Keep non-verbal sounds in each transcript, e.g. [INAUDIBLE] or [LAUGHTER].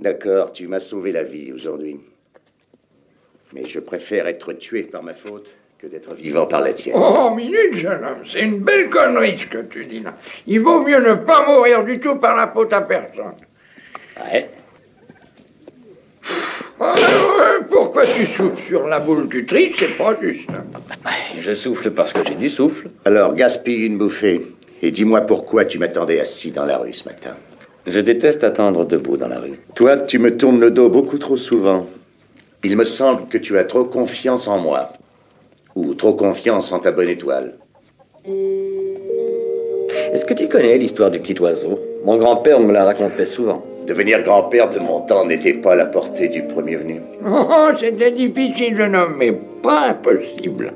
D'accord, tu m'as sauvé la vie aujourd'hui. Mais je préfère être tué par ma faute que d'être vivant par la tienne. Oh, minute, jeune homme, c'est une belle connerie ce que tu dis là. Il vaut mieux ne pas mourir du tout par la faute à personne. Ouais. Alors, euh, pourquoi tu souffles sur la boule du tri C'est pas juste. Je souffle parce que j'ai du souffle. Alors, gaspille une bouffée. Et dis-moi pourquoi tu m'attendais assis dans la rue ce matin. Je déteste attendre debout dans la rue. Toi, tu me tournes le dos beaucoup trop souvent. Il me semble que tu as trop confiance en moi. Ou trop confiance en ta bonne étoile. Est-ce que tu connais l'histoire du petit oiseau? Mon grand-père me la racontait souvent. Devenir grand-père de mon temps n'était pas à la portée du premier venu. Oh, c'était difficile, jeune homme, mais pas impossible.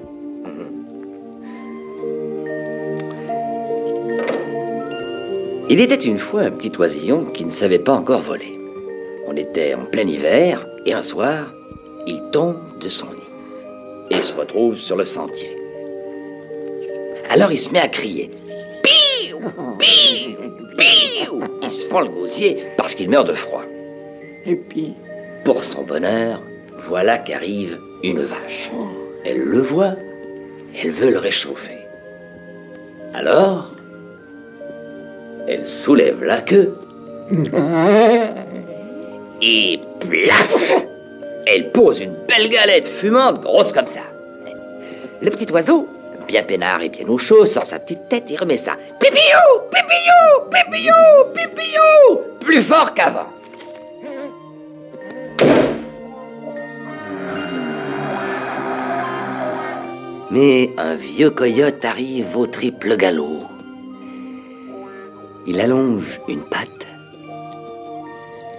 Il était une fois un petit oisillon qui ne savait pas encore voler. On était en plein hiver et un soir, il tombe de son nid et se retrouve sur le sentier. Alors il se met à crier. Piou Piou Piou Il se fend le gosier parce qu'il meurt de froid. Et puis, Pour son bonheur, voilà qu'arrive une vache. Elle le voit, elle veut le réchauffer. Alors, elle soulève la queue [LAUGHS] et plaf Elle pose une belle galette fumante grosse comme ça. Le petit oiseau, bien peinard et bien au chaud, sort sa petite tête et remet ça. Pipillou Pipillou Pipillou Pipillou Plus fort qu'avant. Mais un vieux coyote arrive au triple galop. Il allonge une patte,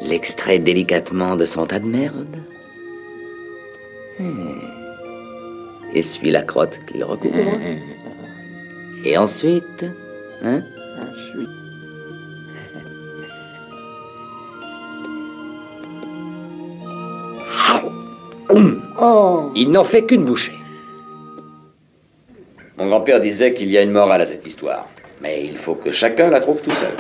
l'extrait délicatement de son tas de merde, Hmm. essuie la crotte qu'il recouvre, et ensuite, hein, oh, il n'en fait qu'une bouchée. Mon grand-père disait qu'il y a une morale à cette histoire, mais il faut que chacun la trouve tout seul.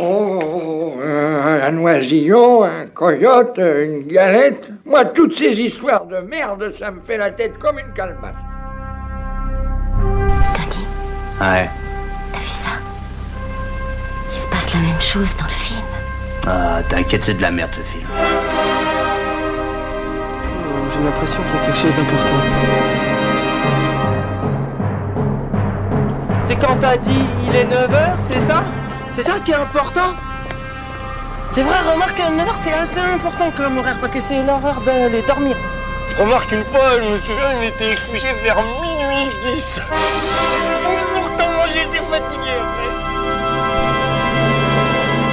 oh, un, un oisillon, un coyote, une galette. Moi, toutes ces histoires de merde, ça me fait la tête comme une calebasse. Tony, Ouais. t'as vu ça? Il se passe la même chose dans le film. Ah, t'inquiète, c'est de la merde ce film. J'ai l'impression qu'il y a quelque chose d'important. C'est quand t'as dit il est 9h, c'est ça? C'est ça qui est important C'est vrai, remarque, 9h c'est assez important comme horaire parce que c'est l'heure d'aller dormir. Remarque, une fois, je me souviens, il était couché vers minuit 10. [LAUGHS] Pourtant, moi j'étais fatigué après.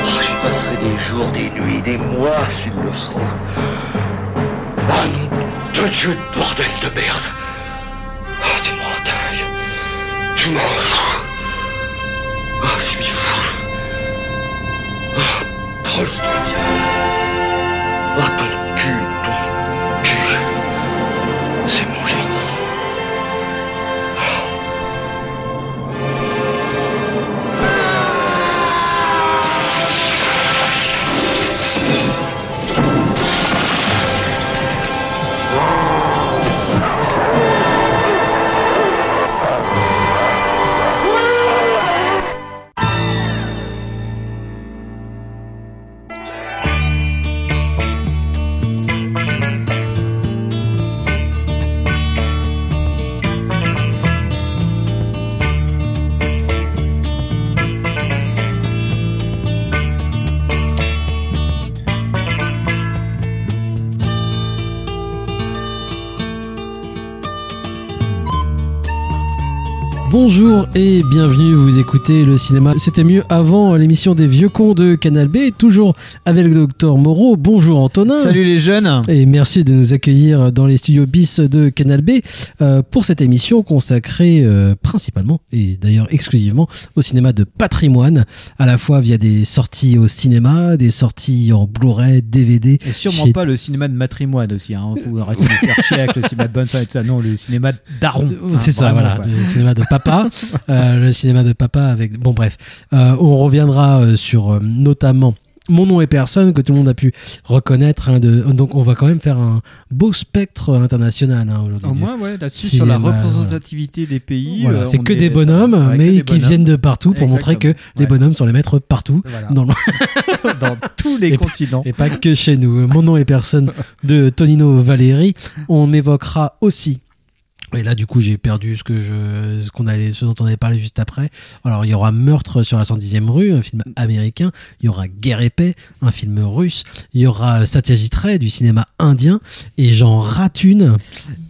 Oh, J'y passerai des jours, des nuits, des mois s'il le faut. Ah non, de Dieu de bordel de merde. Tu m'en fous. Oh, je et bienvenue, vous écoutez le cinéma. C'était mieux avant l'émission des vieux cons de Canal B, toujours avec le docteur Moreau. Bonjour Antonin. Salut les jeunes Et merci de nous accueillir dans les studios bis de Canal B euh, pour cette émission consacrée euh, principalement et d'ailleurs exclusivement au cinéma de patrimoine, à la fois via des sorties au cinéma, des sorties en Blu-ray, DVD. Et sûrement chez- pas le cinéma de matrimoine aussi, hein. Faut arrêter de faire chier avec le cinéma de bonne femme et tout ça. Non, le cinéma daron. hein, C'est ça, vraiment, voilà, le cinéma de papa, [LAUGHS] le cinéma de papa avec. Bon, bref, Euh, on reviendra euh, sur euh, notamment Mon nom est personne que tout le monde a pu reconnaître. hein, de, donc on va quand même faire un beau spectre international hein, aujourd'hui. Au moins, ouais, là-dessus, sur la représentativité des pays. Voilà, euh, c'est que est- des bonhommes, mais qui viennent de partout pour montrer que les bonhommes sont les maîtres partout. Voilà. Dans le- [LAUGHS] dans tous les [LAUGHS] Et- continents. Et pas que chez nous. Mon nom est personne de Tonino Valéry. On évoquera aussi. Et là, du coup, j'ai perdu ce que je, ce qu'on allait, ce dont on avait parlé juste après. Alors, il y aura Meurtre sur la 110e rue, un film américain. Il y aura Guerre et paix, un film russe. Il y aura Satyajit Ray du cinéma indien. Et j'en rate une.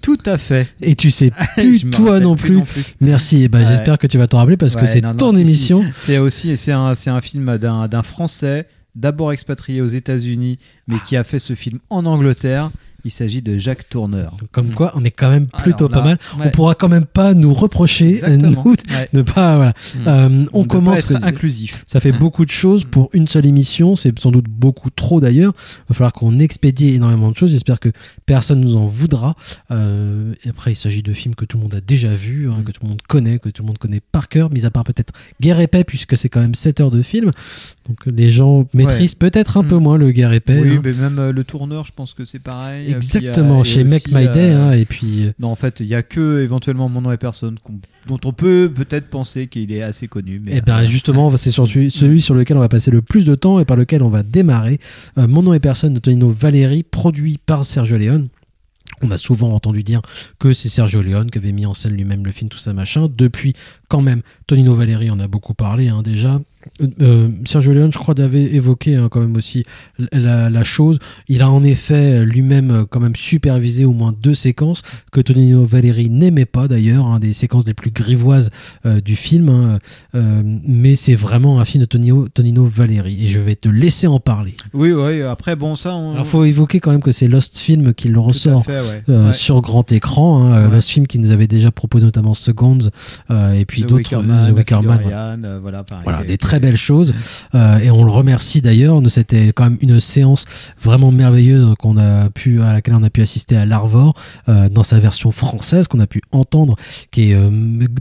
Tout à fait. Et tu sais [LAUGHS] plus toi non plus plus. non plus. Merci. Et ben, Ouais. j'espère que tu vas t'en rappeler parce que c'est non, ton si, si. émission. C'est aussi c'est un, c'est un film d'un d'un Français, d'abord expatrié aux États-Unis, mais qui a fait ce film en Angleterre. Il s'agit de Jacques Tourneur. Comme quoi, on est quand même plutôt Alors là, pas mal. ouais. On pourra quand même pas nous reprocher, Exactement. nous, Ouais. de pas. Voilà. Mm. Euh, on commence. pas être inclusif. Ça fait beaucoup de choses pour une seule émission. C'est sans doute beaucoup trop d'ailleurs. Il va falloir qu'on expédie énormément de choses. J'espère que personne nous en voudra. Euh, et après, il s'agit de films que tout le monde a déjà vus, hein, que tout le monde connaît, que tout le monde connaît par cœur, mis à part peut-être Guerre et paix, puisque c'est quand même 7 heures de film. Donc les gens maîtrisent peut-être un peu moins le Guerre et paix. Oui, hein. mais même euh, le tourneur, je pense que c'est pareil. Exactement, euh, et chez Make aussi, My Day. hein, et puis. euh, Non, en fait, il y a que éventuellement mon nom et personne dont on peut peut-être penser qu'il est assez connu. Mais Et ben euh, justement, c'est celui, celui sur lequel on va passer le plus de temps et par lequel on va démarrer. Mon nom est personne de Tonino Valéry, produit par Sergio Leone. On a souvent entendu dire que c'est Sergio Leone qui avait mis en scène lui-même le film, tout ça machin. Depuis, quand même, Tonino Valéry en a beaucoup parlé hein, déjà. Euh, Sergio Leone, je crois, avait évoqué hein, quand même aussi la, la chose. Il a en effet lui-même euh, quand même supervisé au moins deux séquences que Tonino Valéry n'aimait pas d'ailleurs, hein, des séquences les plus grivoises euh, du film. hein. Euh, mais c'est vraiment un film de Tonino, Tonino Valéry et je vais te laisser en parler. Oui, oui. Après, bon, ça, on. Alors, faut évoquer quand même que c'est Lost Film qui le ressort fait, ouais. euh, Ouais. sur grand écran. euh, Lost Film qui nous avait déjà proposé notamment Seconds euh, et puis d'autres. Wickerman, The Wickerman, Figure voilà. Euh, pareil. Des très belles choses. Euh, et on le remercie d'ailleurs. C'était quand même une séance vraiment merveilleuse qu'on a pu, à laquelle on a pu assister à l'Arvor euh, dans sa version française qu'on a pu entendre, qui est euh,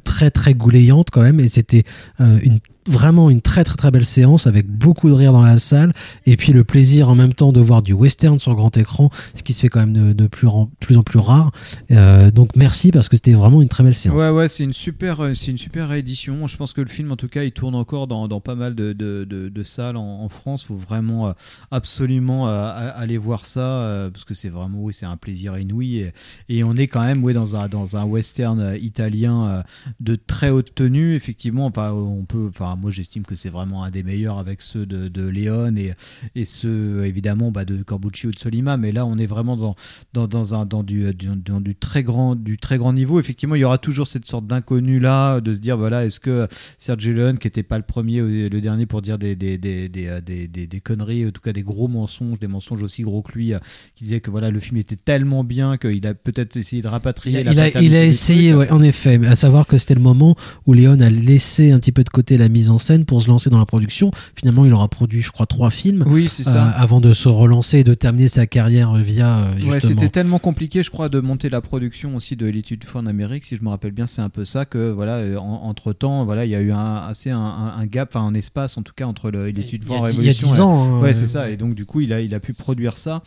très très goulayante quand même. Et c'était une vraiment une très très très belle séance avec beaucoup de rire dans la salle et puis le plaisir en même temps de voir du western sur grand écran ce qui se fait quand même de, plus, en, plus en plus rare Euh, donc merci parce que c'était vraiment une très belle séance Ouais, ouais, c'est une super, euh, c'est une super réédition. Je pense que le film, en tout cas, il tourne encore dans, dans pas mal de, de, salles en, France. Faut vraiment euh, absolument aller voir ça parce que c'est vraiment, oui, c'est un plaisir inouï. Et, et on est quand même, oui, dans un dans un western italien de très haute tenue. Effectivement, enfin, on peut, enfin, moi, j'estime que c'est vraiment un des meilleurs avec ceux de, de Léon et et ceux évidemment bah, de Corbucci ou de Solima. Mais là, on est vraiment dans dans, dans un dans du, du, dans du très grand du très grand niveau. Effectivement, il y aura toujours cette sorte d'inconnu là, de se dire voilà, est-ce que Sergio Leone, qui était pas le premier ou le dernier pour dire des des, des, des, euh, des, des- des conneries, en tout cas des gros mensonges, des mensonges aussi gros que lui, euh, qui disait que voilà le film était tellement bien qu'il a peut-être essayé de rapatrier. Il la a, il a, il a essayé, ouais, en effet, à savoir que c'était le moment où Léon a laissé un petit peu de côté la mise en scène pour se lancer dans la production. Finalement, il aura produit, je crois, trois films Oui, c'est ça. euh, avant de se relancer et de terminer sa carrière via euh. Ouais, c'était tellement compliqué, je crois, de monter la production aussi de l'étude en Amérique, si je me rappelle bien, c'est un peu ça que voilà, euh, en- entre temps, voilà, il y a eu un assez un, un- un gap, enfin un espace en tout cas entre le- l'étude a fois dix- il y a Révolution. dix et- ans, hein, ouais, c'est ça. Et donc du coup, il a il a pu produire ça.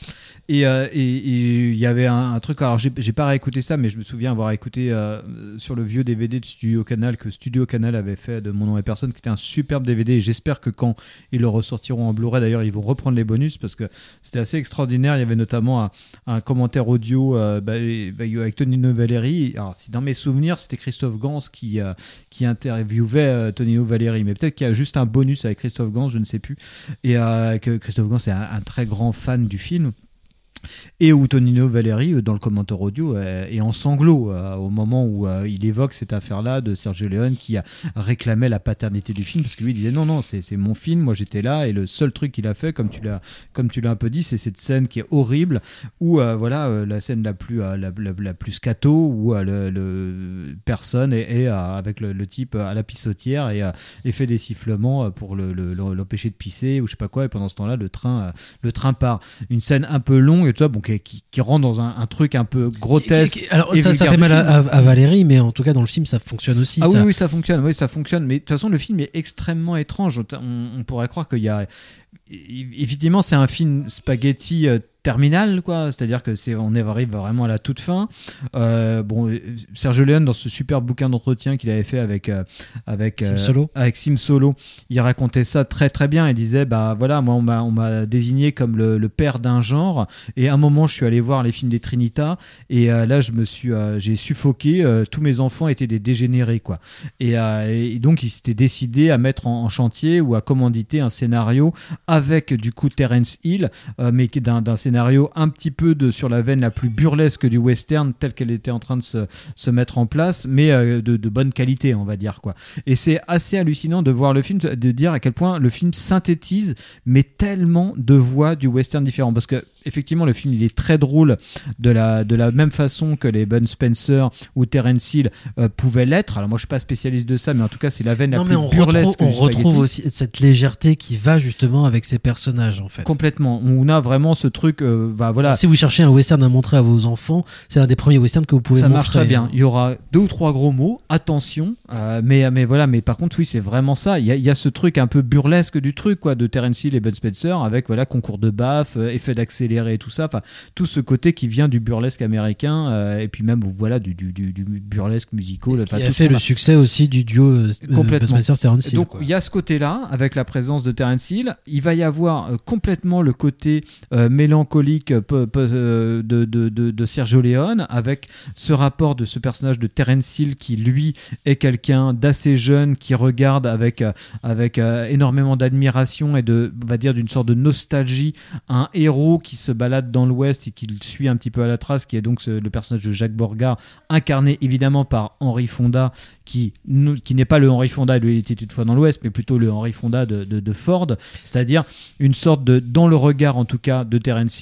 Et et- et il y avait un, truc. Alors j'ai pas réécouté ça, mais je me souviens avoir écouté sur le vieux DVD de Studio Canal que Studio Canal avait fait de Mon nom et personne, était un superbe DVD. J'espère que quand ils le ressortiront en Blu-ray, d'ailleurs, ils vont reprendre les bonus parce que c'était assez extraordinaire. Il y avait notamment un, commentaire audio euh, bah, bah, avec Tonino Valéry. Alors, si dans mes souvenirs, c'était Christophe Gans qui, euh, qui interviewait euh, Tonino mais peut-être qu'il y a juste un bonus avec Christophe Gans, je ne sais plus. Et euh, que Christophe Gans est un très grand fan du film. Et où Tonino Valéry, euh, dans le commentaire audio, euh, est en sanglots euh, au moment où il évoque cette affaire-là de Sergio Leone qui a réclamé la paternité du film parce que lui disait non non c'est mon film, moi j'étais là et le seul truc qu'il a fait comme tu l'as un peu dit c'est cette scène qui est horrible où voilà la scène la plus la, plus scato où le, personne est, avec le, type à la pissotière et, fait des sifflements pour le- le- le- l'empêcher de pisser ou je sais pas quoi. Et pendant ce temps-là le train le train part. Une scène un peu longue bon qui, qui, qui rentre dans un, un truc un peu grotesque Qui- Alors ça, fait mal à, Valérie, mais en tout cas dans le film ça fonctionne aussi. Ah ça. oui, oui, ça fonctionne, oui, ça fonctionne. Mais de toute façon, le film est extrêmement étrange. On, on pourrait croire qu'il y a, effectivement, c'est un film spaghetti euh, terminal, quoi. C'est-à-dire que c'est, on arrive vraiment à la toute fin. Euh, bon, Serge Leone, dans ce super bouquin d'entretien qu'il avait fait avec euh, avec Sim euh, Solo. avec Sim Solo, il racontait ça très très bien. Il disait, bah voilà, moi on m'a on m'a désigné comme le, le père d'un genre. Et à un moment, je suis allé voir les films des Trinitas et là, je me suis, j'ai suffoqué. tous mes enfants étaient des dégénérés, quoi. Et, et donc, il s'était décidé à mettre en, en chantier ou à commanditer un scénario avec du coup Terence Hill, mais d'un scénario un petit peu de, sur la veine la plus burlesque du western, telle qu'elle était en train de se, se mettre en place, mais euh, de, de bonne qualité, on va dire quoi. Et c'est assez hallucinant de voir le film, de dire à quel point le film synthétise, mais tellement de voix du western différents, parce que effectivement le film il est très drôle de la de la même façon que les Bun Spencer ou Terence Hill euh, pouvaient l'être. Alors moi je suis pas spécialiste de ça, mais en tout cas c'est la veine Non, la plus on burlesque. retrouve, on retrouve aussi cette légèreté qui va justement avec ces personnages en fait. Complètement. On a vraiment ce truc. Euh, bah voilà. Si vous cherchez un western à montrer à vos enfants, c'est l'un des premiers westerns que vous pouvez ça montrer. marche très bien. Il y aura deux ou trois gros mots, attention. euh, mais mais voilà. Mais par contre, oui, c'est vraiment ça. Il y a, il y a ce truc un peu burlesque du truc, quoi, de Terence Hill et Ben Spencer, avec voilà concours de baffe, euh, effet d'accéléré et tout ça. Enfin, tout ce côté qui vient du burlesque américain, euh, et puis même voilà du du, du, du burlesque musical. Enfin, qui a tout fait le succès aussi du duo euh, Complètement. Buzz Spencer Terence Hill, Donc il y a ce côté-là avec la présence de Terence Hill. Il va y avoir complètement le côté euh, mélancolique euh, de, Sergio Leone avec ce rapport de ce personnage de Terence Hill qui lui est quelqu'un d'assez jeune qui regarde avec euh, avec euh, énormément d'admiration et de va dire d'une sorte de nostalgie un héros qui se balade dans l'Ouest et qui le suit un petit peu à la trace, qui est donc le personnage de Jacques Borgard, incarné évidemment par Henry Fonda, qui, qui n'est pas le Henry Fonda Il était une fois dans l'Ouest, mais plutôt le Henry Fonda de, de- de Ford, c'est-à-dire une sorte de, dans le regard en tout cas de Terence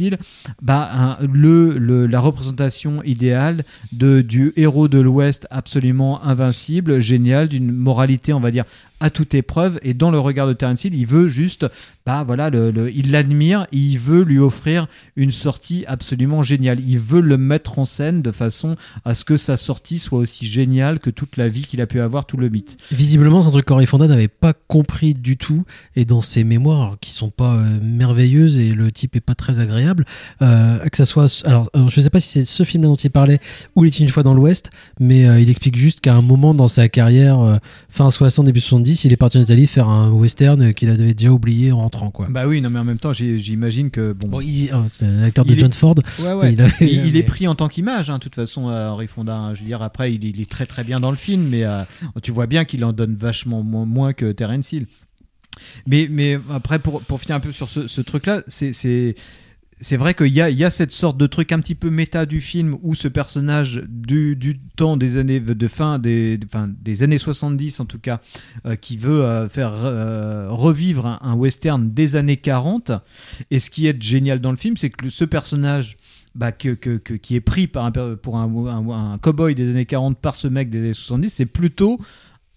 Bah, le, le- la représentation idéale de, du héros de l'Ouest absolument invincible, génial, d'une moralité, on va dire, à toute épreuve. Et dans le regard de Terence Hill, il veut juste, bah voilà, il l'admire, et il veut lui offrir une sortie absolument géniale. Il veut le mettre en scène de façon à ce que sa sortie soit aussi géniale que toute la vie qu'il a pu avoir, tout le mythe. Visiblement, c'est un truc Fonda n'avait pas compris du tout. Et dans ses mémoires, qui sont pas euh, merveilleuses et le type est pas très agréable, euh, que ça soit. Alors, euh, je sais pas si c'est ce film dont il parlait ou Il était une fois dans l'Ouest, mais il explique juste qu'à un moment dans sa carrière, fin 60, début 70, il est parti en Italie faire un western euh, qu'il avait déjà oublié en rentrant, quoi. Bah oui, non, mais en même temps, j'imagine que bon. Oh, c'est un acteur de est- John Ford. Ouais, ouais. Il avait- il, il est pris en tant qu'image, hein, de toute façon, euh, Henri Fonda. hein. Je veux dire, après, il, est- il est très très bien dans le film, mais euh, tu vois bien qu'il en donne vachement moins, moins que Terence Hill. Mais, mais après, pour, pour finir un peu sur ce, ce truc-là, c'est. C'est vrai qu'il y a, cette sorte de truc un petit peu méta du film où ce personnage du, temps des années de fin des, des années 70 en tout cas euh, qui veut euh, faire euh, revivre un, western des années 40 et ce qui est génial dans le film c'est que ce personnage bah, qui est pris par pour un, un, un cow-boy des années 40 par ce mec des années 70 c'est plutôt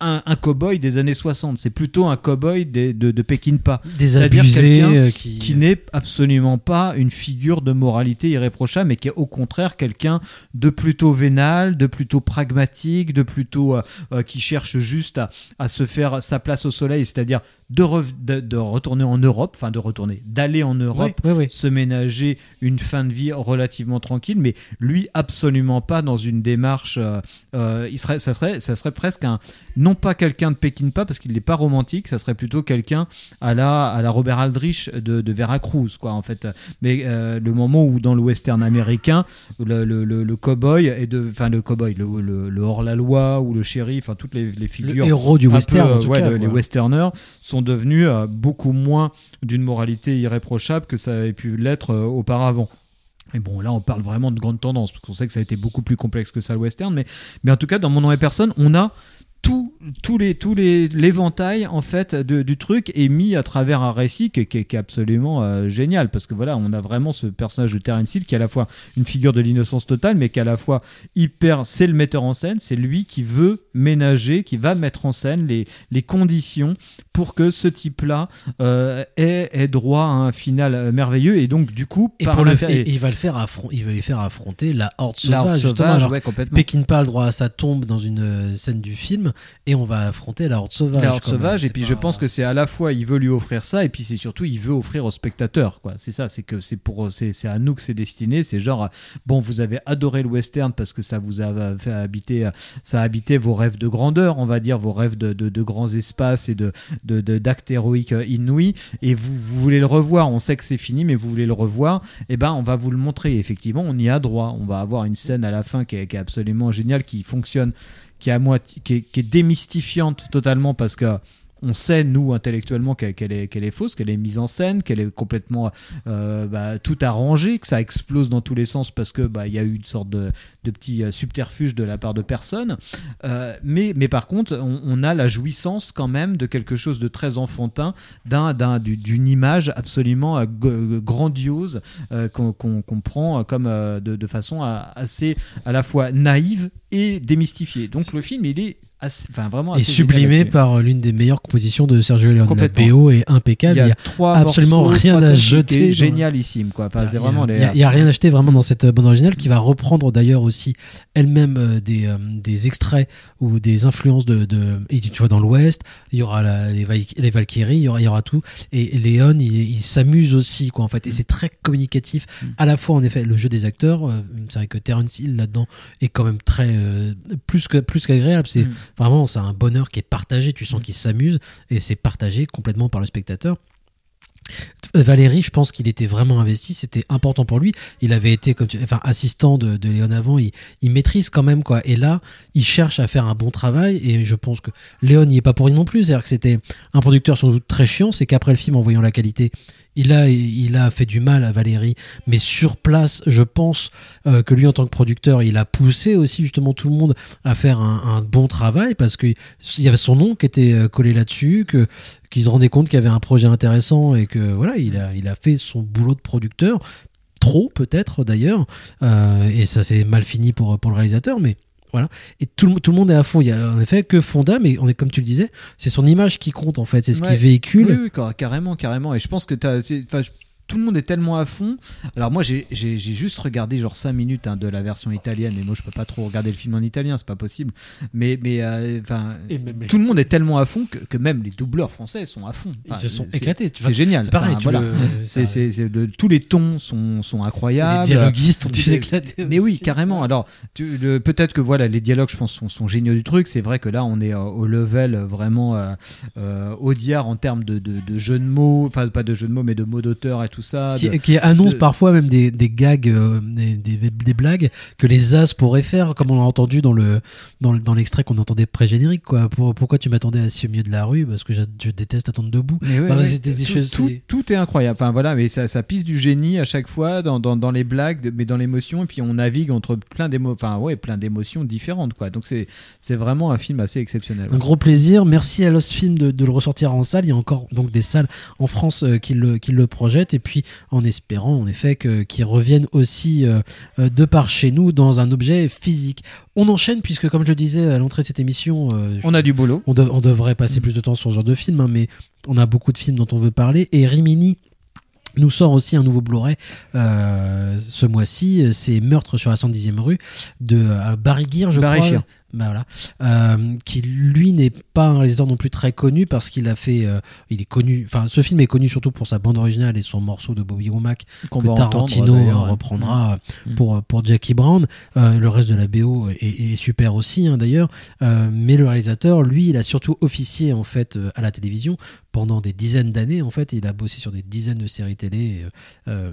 un, un cow-boy des années 60 c'est plutôt un cow-boy de, de Pékin-Pas C'est-à-dire quelqu'un euh, qui- qui n'est absolument pas une figure de moralité irréprochable, mais qui est au contraire quelqu'un de plutôt vénal, de plutôt pragmatique, de plutôt euh, euh, qui cherche juste à, à se faire sa place au soleil, c'est-à-dire de, rev- de, de retourner en Europe, enfin de retourner, d'aller en Europe, se ménager une fin de vie relativement tranquille, mais lui absolument pas dans une démarche. euh, il serait, ça serait, ça serait presque un, non pas quelqu'un de Pékin-Pas parce qu'il n'est pas romantique, ça serait plutôt quelqu'un à la, à la Robert Aldrich de, de Veracruz, quoi, en fait. Mais euh, le moment où dans le western américain, le, le, le, le cow-boy est de, enfin le cow-boy, le, le, le hors-la-loi ou le shérif, enfin toutes les, les figures. héros du peu, western, en tout ouais, cas, le- les westerners sont devenus euh, beaucoup moins d'une moralité irréprochable que ça avait pu l'être euh, auparavant. Et bon, là, on parle vraiment de grande tendance, parce qu'on sait que ça a été beaucoup plus complexe que ça, le western. Mais, mais en tout cas, dans Mon nom et personne, on a tout, tous les, tous les, l'éventail, en fait, de- du truc est mis à travers un récit qui, est- qui est- qui est absolument euh, génial. Parce que voilà, on a vraiment ce personnage de Terence Hill qui est à la fois une figure de l'innocence totale, mais qui est à la fois hyper. C'est le metteur en scène, c'est lui qui veut ménager, qui va mettre en scène les, les conditions pour que ce type-là euh, ait, ait droit à un final merveilleux. Et donc, du coup, Et, par pour le l'inter- et il va le faire affron- il va lui faire affronter la horde La sauvage, horde justement. sauvage, alors ouais, complètement. Pékin pas a le droit à sa tombe dans une euh, scène du film. Film et on va affronter la horde sauvage. La horde sauvage, et C'est puis pas- je pense que c'est à la fois il veut lui offrir ça, et puis c'est surtout il veut offrir au spectateur, quoi. C'est ça, c'est que c'est pour, c'est c'est à nous que c'est destiné. C'est genre, bon, vous avez adoré le western parce que ça vous a fait habiter, ça a habité vos rêves de grandeur, on va dire, vos rêves de, de, de grands espaces et de d'actes héroïques inouïs, et vous, vous voulez le revoir. On sait que c'est fini, mais vous voulez le revoir. Et ben, on va vous le montrer. Effectivement, on y a droit. On va avoir une scène à la fin qui est, qui est absolument géniale, qui fonctionne qui est démystifiante totalement parce que on sait nous intellectuellement qu'elle est, fausse, qu'elle est mise en scène, qu'elle est complètement euh, bah, tout arrangé, que ça explose dans tous les sens parce que bah y a eu une sorte de, petit euh, subterfuge de la part de personne. Euh, mais par contre on, a la jouissance quand même de quelque chose de très enfantin, d'un d'un du- d'une image absolument grandiose qu'on prend comme de, façon assez à la fois naïve et démystifiée. Donc le film il est assez- enfin vraiment Et assez sublimé par l'une des meilleures compositions de Sergio Leone. La. BO est impeccable. Il y a trois absolument morceaux, rien trois à jeter. dans- génialissime quoi. Enfin, c'est vraiment Il n'y a, il y a rien acheté vraiment dans cette euh, bande originale qui va reprendre d'ailleurs aussi elle-même euh, des, euh, des extraits ou des influences de, de et tu vois dans l'Ouest il y aura la- les, Val- les Valkyries il y aura, il y aura tout et Léon il, il s'amuse aussi quoi en fait et Mm. c'est très communicatif à la fois en effet le jeu des acteurs euh, c'est vrai que Terence Hill là-dedans est quand même très euh, plus que plus qu'agréable c'est Mm. Vraiment c'est un bonheur qui est partagé tu sens qu'il s'amuse et c'est partagé complètement par le spectateur Valérie, je pense qu'il était vraiment investi, c'était important pour lui. Il avait été comme enfin assistant de, Léon avant, il, maîtrise quand même quoi. Et là, il cherche à faire un bon travail et je pense que Léon n'y est pas pour rien non plus. C'est-à-dire que c'était un producteur sans doute très chiant, c'est qu'après le film, en voyant la qualité, il a il a fait du mal à Valérie, mais sur place, je pense euh, que lui en tant que producteur, il a poussé aussi justement tout le monde à faire un, un bon travail parce que il y avait son nom qui était euh, collé là-dessus, que qu'il se rendait compte qu'il y avait un projet intéressant et que voilà, il a il a fait son boulot de producteur trop peut-être d'ailleurs euh, et ça s'est mal fini pour pour le réalisateur, mais voilà. Et tout le, tout le monde est à fond. Il y a en effet que Fonda, mais on est comme tu le disais, c'est son image qui compte en fait, c'est ce Ouais. qu'il véhicule. Oui, oui, car- carrément, carrément. Et je pense que enfin, je- tout le monde est tellement à fond. Alors moi, j'ai juste regardé genre 5 minutes hein, de la version italienne. Et moi, je peux pas trop regarder le film en italien, c'est pas possible. Mais, mais euh, enfin, tout le monde est tellement à fond que, que même les doubleurs français sont à fond. Ils se sont c'est- éclatés. tu C'est vois. génial. C'est pareil. Enfin, tu voilà. le- [LAUGHS] C'est- ça- c'est- c'est le- tous les tons sont, sont incroyables. Les dialoguistes ont dû C'est- s'éclater Mais oui, carrément. Alors, peut-être que voilà, les dialogues, je pense, sont, sont géniaux du truc. C'est vrai que là, on est euh, au level euh, vraiment euh, euh, audiard en termes de, de, de jeux de mots, enfin pas de jeux de mots, mais de mots d'auteur et tout ça. qui, de- qui annonce de- parfois même des, des gags, euh, des, des, des blagues que les As pourraient faire, comme on l'a entendu dans le dans, le- dans l'extrait qu'on entendait pré-générique. Quoi. Pour- pourquoi tu m'attendais assis au milieu de la rue? Parce que je, je déteste attendre debout. Mais ouais, Enfin, ouais, c'était des tout, choses- tout, c'est- tout est incroyable. Enfin voilà, mais ça, ça pisse du génie à chaque fois dans, dans, dans les blagues, mais dans l'émotion. Et puis on navigue entre plein d'émo, enfin ouais, plein d'émotions différentes quoi. Donc c'est c'est vraiment un film assez exceptionnel. Un gros plaisir. Merci à Lost Film de, de le ressortir en salle. Il y a encore donc des salles en France euh, qui, le, qui le projettent. Et puis en espérant en effet qu'ils reviennent aussi euh, euh, de par chez nous dans un objet physique. On enchaîne puisque comme je disais à l'entrée de cette émission, euh, On a du boulot. on, de- on devrait passer plus de temps sur ce genre de film, hein, mais on a beaucoup de films dont on veut parler. Et Rimini nous sort aussi un nouveau Blu-ray euh, ce mois-ci. C'est Meurtre sur la 110e rue de Barry Gear, je Barry crois. Bah voilà. Euh, qui lui n'est pas un réalisateur non plus très connu parce qu'il a fait, euh, il est connu. Enfin, ce film est connu surtout pour sa bande originale et son morceau de Bobby Womack Qu'on que entendre, Tarantino ouais. reprendra Mm. pour pour Jackie Brown. Euh, le reste de la BO est, est super aussi hein, d'ailleurs. Euh, mais le réalisateur, lui, il a surtout officié en fait euh, à la télévision pendant des dizaines d'années. En fait, il a bossé sur des dizaines de séries télé. euh, euh,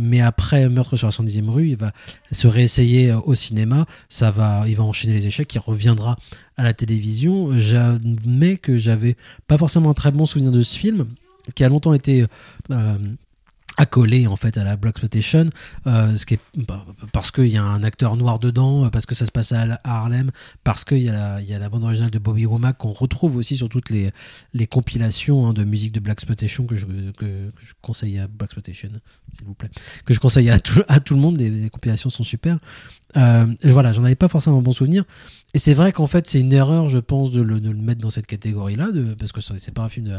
mais après Meurtre sur la 110e rue, il va se réessayer euh, au cinéma. Ça va, il va enchaîner les échecs. Il reviendra à la télévision. J'admets que j'avais pas forcément un très bon souvenir de ce film, qui a longtemps été accolé en fait à la Black Exploitation, euh, bah, parce qu'il y a un acteur noir dedans, euh, parce que ça se passe à, Harlem, parce qu'il y, a la- bande originale de Bobby Womack qu'on retrouve aussi sur toutes les, compilations hein, de musique de Black Exploitation que je, conseille à Black Exploitation, s'il vous plaît, que je conseille à tout, le monde. Les, compilations sont super. Euh, voilà, j'en avais pas forcément un bon souvenir. Et c'est vrai qu'en fait, c'est une erreur, je pense, de le, de le mettre dans cette catégorie-là, parce que c'est pas un film de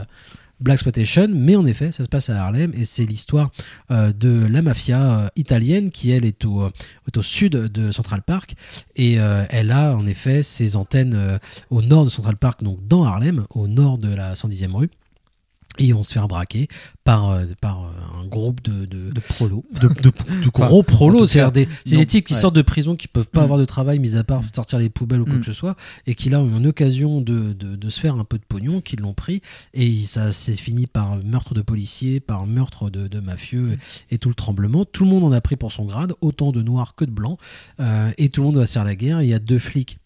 Black Exploitation, mais en effet, ça se passe à Harlem et c'est l'histoire euh, de la mafia euh, italienne qui, elle, est au, est au sud de Central Park et euh, elle a en effet ses antennes euh, au nord de Central Park, donc dans Harlem, au nord de la 110e rue. Et ils vont se faire braquer par, euh, par euh, un groupe de, de, De prolo. de, de- de gros prolos. C'est-à-dire des, c'est non, des types qui ouais. sortent de prison qui peuvent pas Mm. avoir de travail, mis à part sortir les poubelles ou quoi Mm. que ce soit, et qui là ont eu une occasion de, se faire un peu de pognon, qui l'ont pris, et ça s'est fini par meurtre de policiers, par meurtre de, de mafieux, et, tout le tremblement. Tout le monde en a pris pour son grade, autant de noirs que de blancs, euh, et tout le monde va se faire la guerre. Il y a deux flics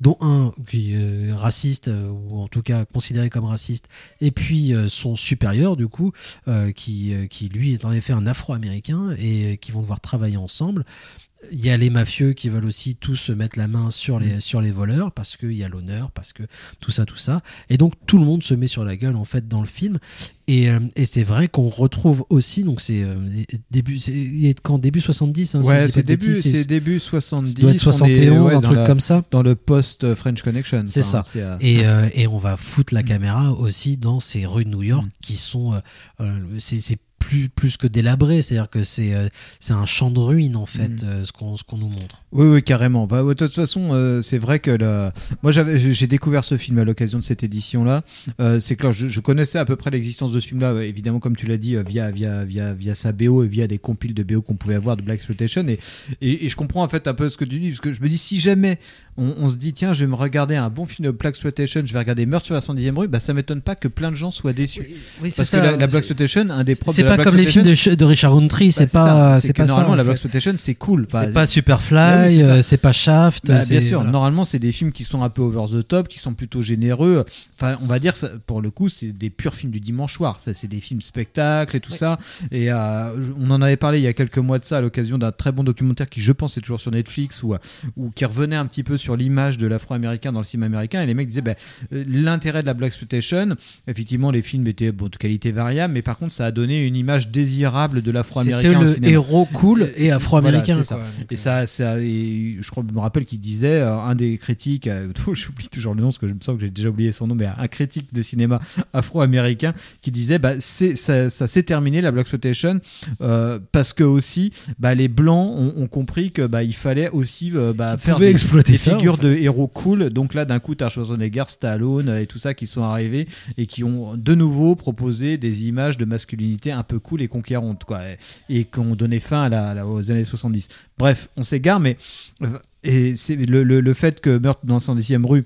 dont un qui est raciste euh, ou en tout cas considéré comme raciste et puis euh, son supérieur du coup euh, qui, euh, qui lui est en effet un afro-américain et euh, qui vont devoir travailler ensemble il y a les mafieux qui veulent aussi tous se mettre la main sur les, sur les voleurs parce qu'il y a l'honneur, parce que tout ça, tout ça. Et donc tout le monde se met sur la gueule en fait dans le film. Et, euh, et c'est vrai qu'on retrouve aussi, donc c'est euh, début, c'est- il est quand début 70, hein, Ouais, c'est début, c'est début 70. doit être on est, 71, ouais, un truc la- comme ça. Dans le post-French Connection. C'est Enfin, ça. euh, Et, euh, et on va foutre la caméra aussi dans ces rues de New York Mm. qui sont. euh, c'est c'est plus, plus que délabré, c'est-à-dire que c'est euh, c'est un champ de ruines en fait, Mm. euh, ce qu'on nous montre. Oui, oui, carrément. Bah, de toute façon, euh, c'est vrai que le... moi, j'ai découvert ce film à l'occasion de cette édition-là. C'est clair, je, je connaissais à peu près l'existence de ce film-là, évidemment, comme tu l'as dit, via, via, via, via sa BO et via des compiles de BO qu'on pouvait avoir de Black Exploitation. Et, et, et je comprends en fait un peu ce que tu dis, parce que je me dis, si jamais on, on se dit, tiens, je vais me regarder un bon film de Black Exploitation, je vais regarder Meurtre sur la 110e rue, bah, ça m'étonne pas que plein de gens soient déçus. Oui, Parce que la, la Black Exploitation, un des C'est la pas Black comme les films de, de Richard Roundtree, bah, c'est pas, C'est pas normalement, en la. Black Exploitation, c'est cool. C'est pas Superfly, c'est ça. euh, c'est pas Shaft. Bah, c'est- bien sûr, voilà. normalement c'est des films qui sont un peu over the top, qui sont plutôt généreux. Enfin, on va dire ça, pour le coup, c'est des purs films du dimanche soir. C'est des films spectacles et tout ça. Et euh, on en avait parlé il y a quelques mois de ça à l'occasion d'un très bon documentaire qui, je pense, est toujours sur Netflix ou ou qui revenait un petit peu sur l'image de l'Afro-américain dans le cinéma américain. Et les mecs disaient, bah, euh, l'intérêt de la black exploitation, effectivement, les films étaient bon, de qualité variable, mais par contre, ça a donné une image désirable de l'Afro-américain C'était le héros cool et afro-américain. voilà, Et ça, ça et je crois, je me rappelle qu'il disait, euh, un des critiques, euh, [LAUGHS] j'oublie toujours le nom parce que je me sens que j'ai déjà oublié son nom, mais un critique de cinéma afro-américain qui disait, bah, c'est, ça, ça s'est terminé la Black Exploitation euh, parce que aussi, bah, les blancs ont, ont compris que bah, il fallait aussi bah, faire des, exploiter des ça, figures en fait. de héros cool. Donc là, d'un coup, t'as Schwarzenegger, Stallone et tout ça qui sont arrivés et qui ont de nouveau proposé des images de masculinité un peu cool et quoi, et, et qui ont donné fin à la- aux années 70. Bref, on s'égare, mais euh, et c'est le, le, le fait que Meurtre dans la 110e rue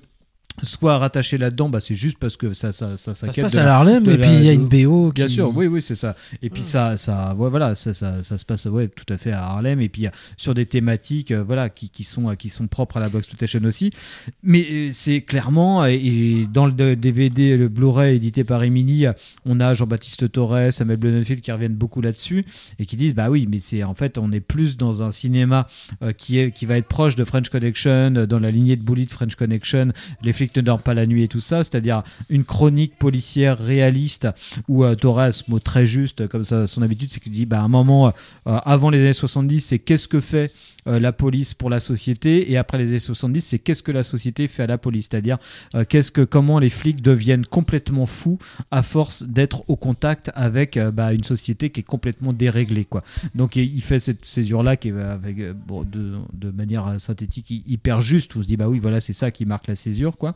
soit rattaché là-dedans, bah, c'est juste parce que ça, ça, ça, Ça se passe de à la- Harlem de et puis il y a une de- BO qui. Bien sûr, oui, oui, c'est ça. Et puis ça, ça, ouais, voilà, ça, ça, ça se passe, ouais, tout à fait à Harlem. Et puis sur des thématiques, euh, voilà, qui, qui sont, euh, qui sont propres à la Black Exploitation aussi. Mais euh, c'est clairement, et, et dans le DVD, le Blu-ray édité par Emily, on a Jean-Baptiste Torres, Samuel Blumenfield qui reviennent beaucoup là-dessus et qui disent, bah oui, mais c'est en fait, on est plus dans un cinéma euh, qui est, qui va être proche de French Connection, dans la lignée de Bullet French Connection, Les flics ne dorment pas la nuit et tout ça, c'est-à-dire une chronique policière réaliste où euh, Torres, mot très juste, comme ça, son habitude, c'est qu'il dit, bah, à un moment, euh, avant les années 70, c'est qu'est-ce que fait euh, la police pour la société et après les années 70 c'est qu'est-ce que la société fait à la police c'est-à-dire euh, qu'est-ce que comment les flics deviennent complètement fous à force d'être au contact avec euh, bah, une société qui est complètement déréglée quoi. Donc il fait cette césure là qui est euh, avec euh, bon, de, manière euh, synthétique hy- hyper juste. Où on se dit bah oui voilà c'est ça qui marque la césure quoi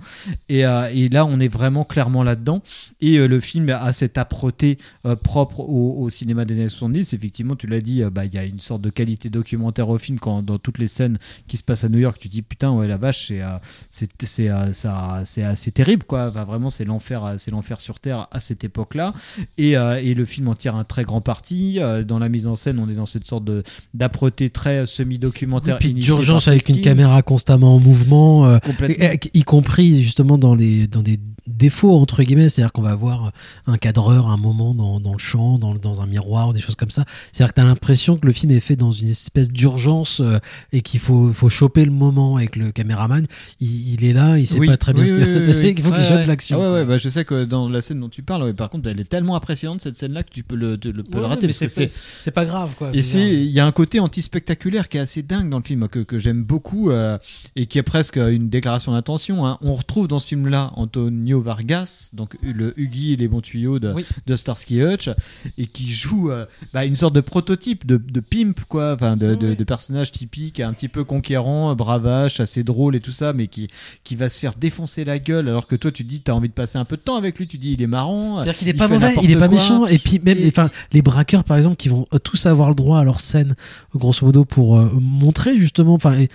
et, euh, et là on est vraiment clairement là-dedans. Et euh, le film a cette âpreté euh, propre au, au cinéma des années 70 effectivement tu l'as dit bah, il y a une sorte de qualité documentaire au film. Quand dans toutes les scènes qui se passent à New York tu te dis putain ouais la vache c'est assez terrible quoi. Enfin, vraiment c'est l'enfer c'est l'enfer sur terre à cette époque là et, et le film en tire un très grand parti. Dans la mise en scène on est dans cette sorte d'âpreté très semi documentaire Et puis d'urgence avec une caméra constamment en mouvement, y compris pris justement dans les dans des défauts entre guillemets, c'est-à-dire qu'on va avoir un cadreur à un moment dans, dans le champ, dans, dans un miroir, des choses comme ça. C'est-à-dire que tu as l'impression que le film est fait dans une espèce d'urgence euh, et qu'il faut, faut choper le moment que le caméraman, il, il est là, il sait Oui, pas très bien oui, ce qui va se passer, qu'il faut qu'il chope l'action. Ouais, bah, je sais que dans la scène dont tu parles, ouais, par contre, elle est tellement impressionnante cette scène-là que tu peux le, te- le, peux le rater c'est c'est pas- pas grave, quoi. Et il y a un côté anti-spectaculaire qui est assez dingue dans le film que, que j'aime beaucoup euh, et qui est presque une déclaration d'intention. hein. On retrouve dans ce film-là Antonio Vargas, donc le Huggy et les bons tuyaux de, Oui. de Starsky Hutch, et qui joue euh, bah, une sorte de prototype de, de pimp, quoi, enfin de, personnage typique, un petit peu conquérant, bravache, assez drôle et tout ça, mais qui, qui va se faire défoncer la gueule alors que toi tu dis t'as envie de passer un peu de temps avec lui, tu dis il est marrant. C'est-à-dire qu'il est il pas mauvais, il est pas méchant. Et puis même, enfin, les braqueurs par exemple, qui vont tous avoir le droit à leur scène, grosso modo, pour euh, montrer justement, enfin,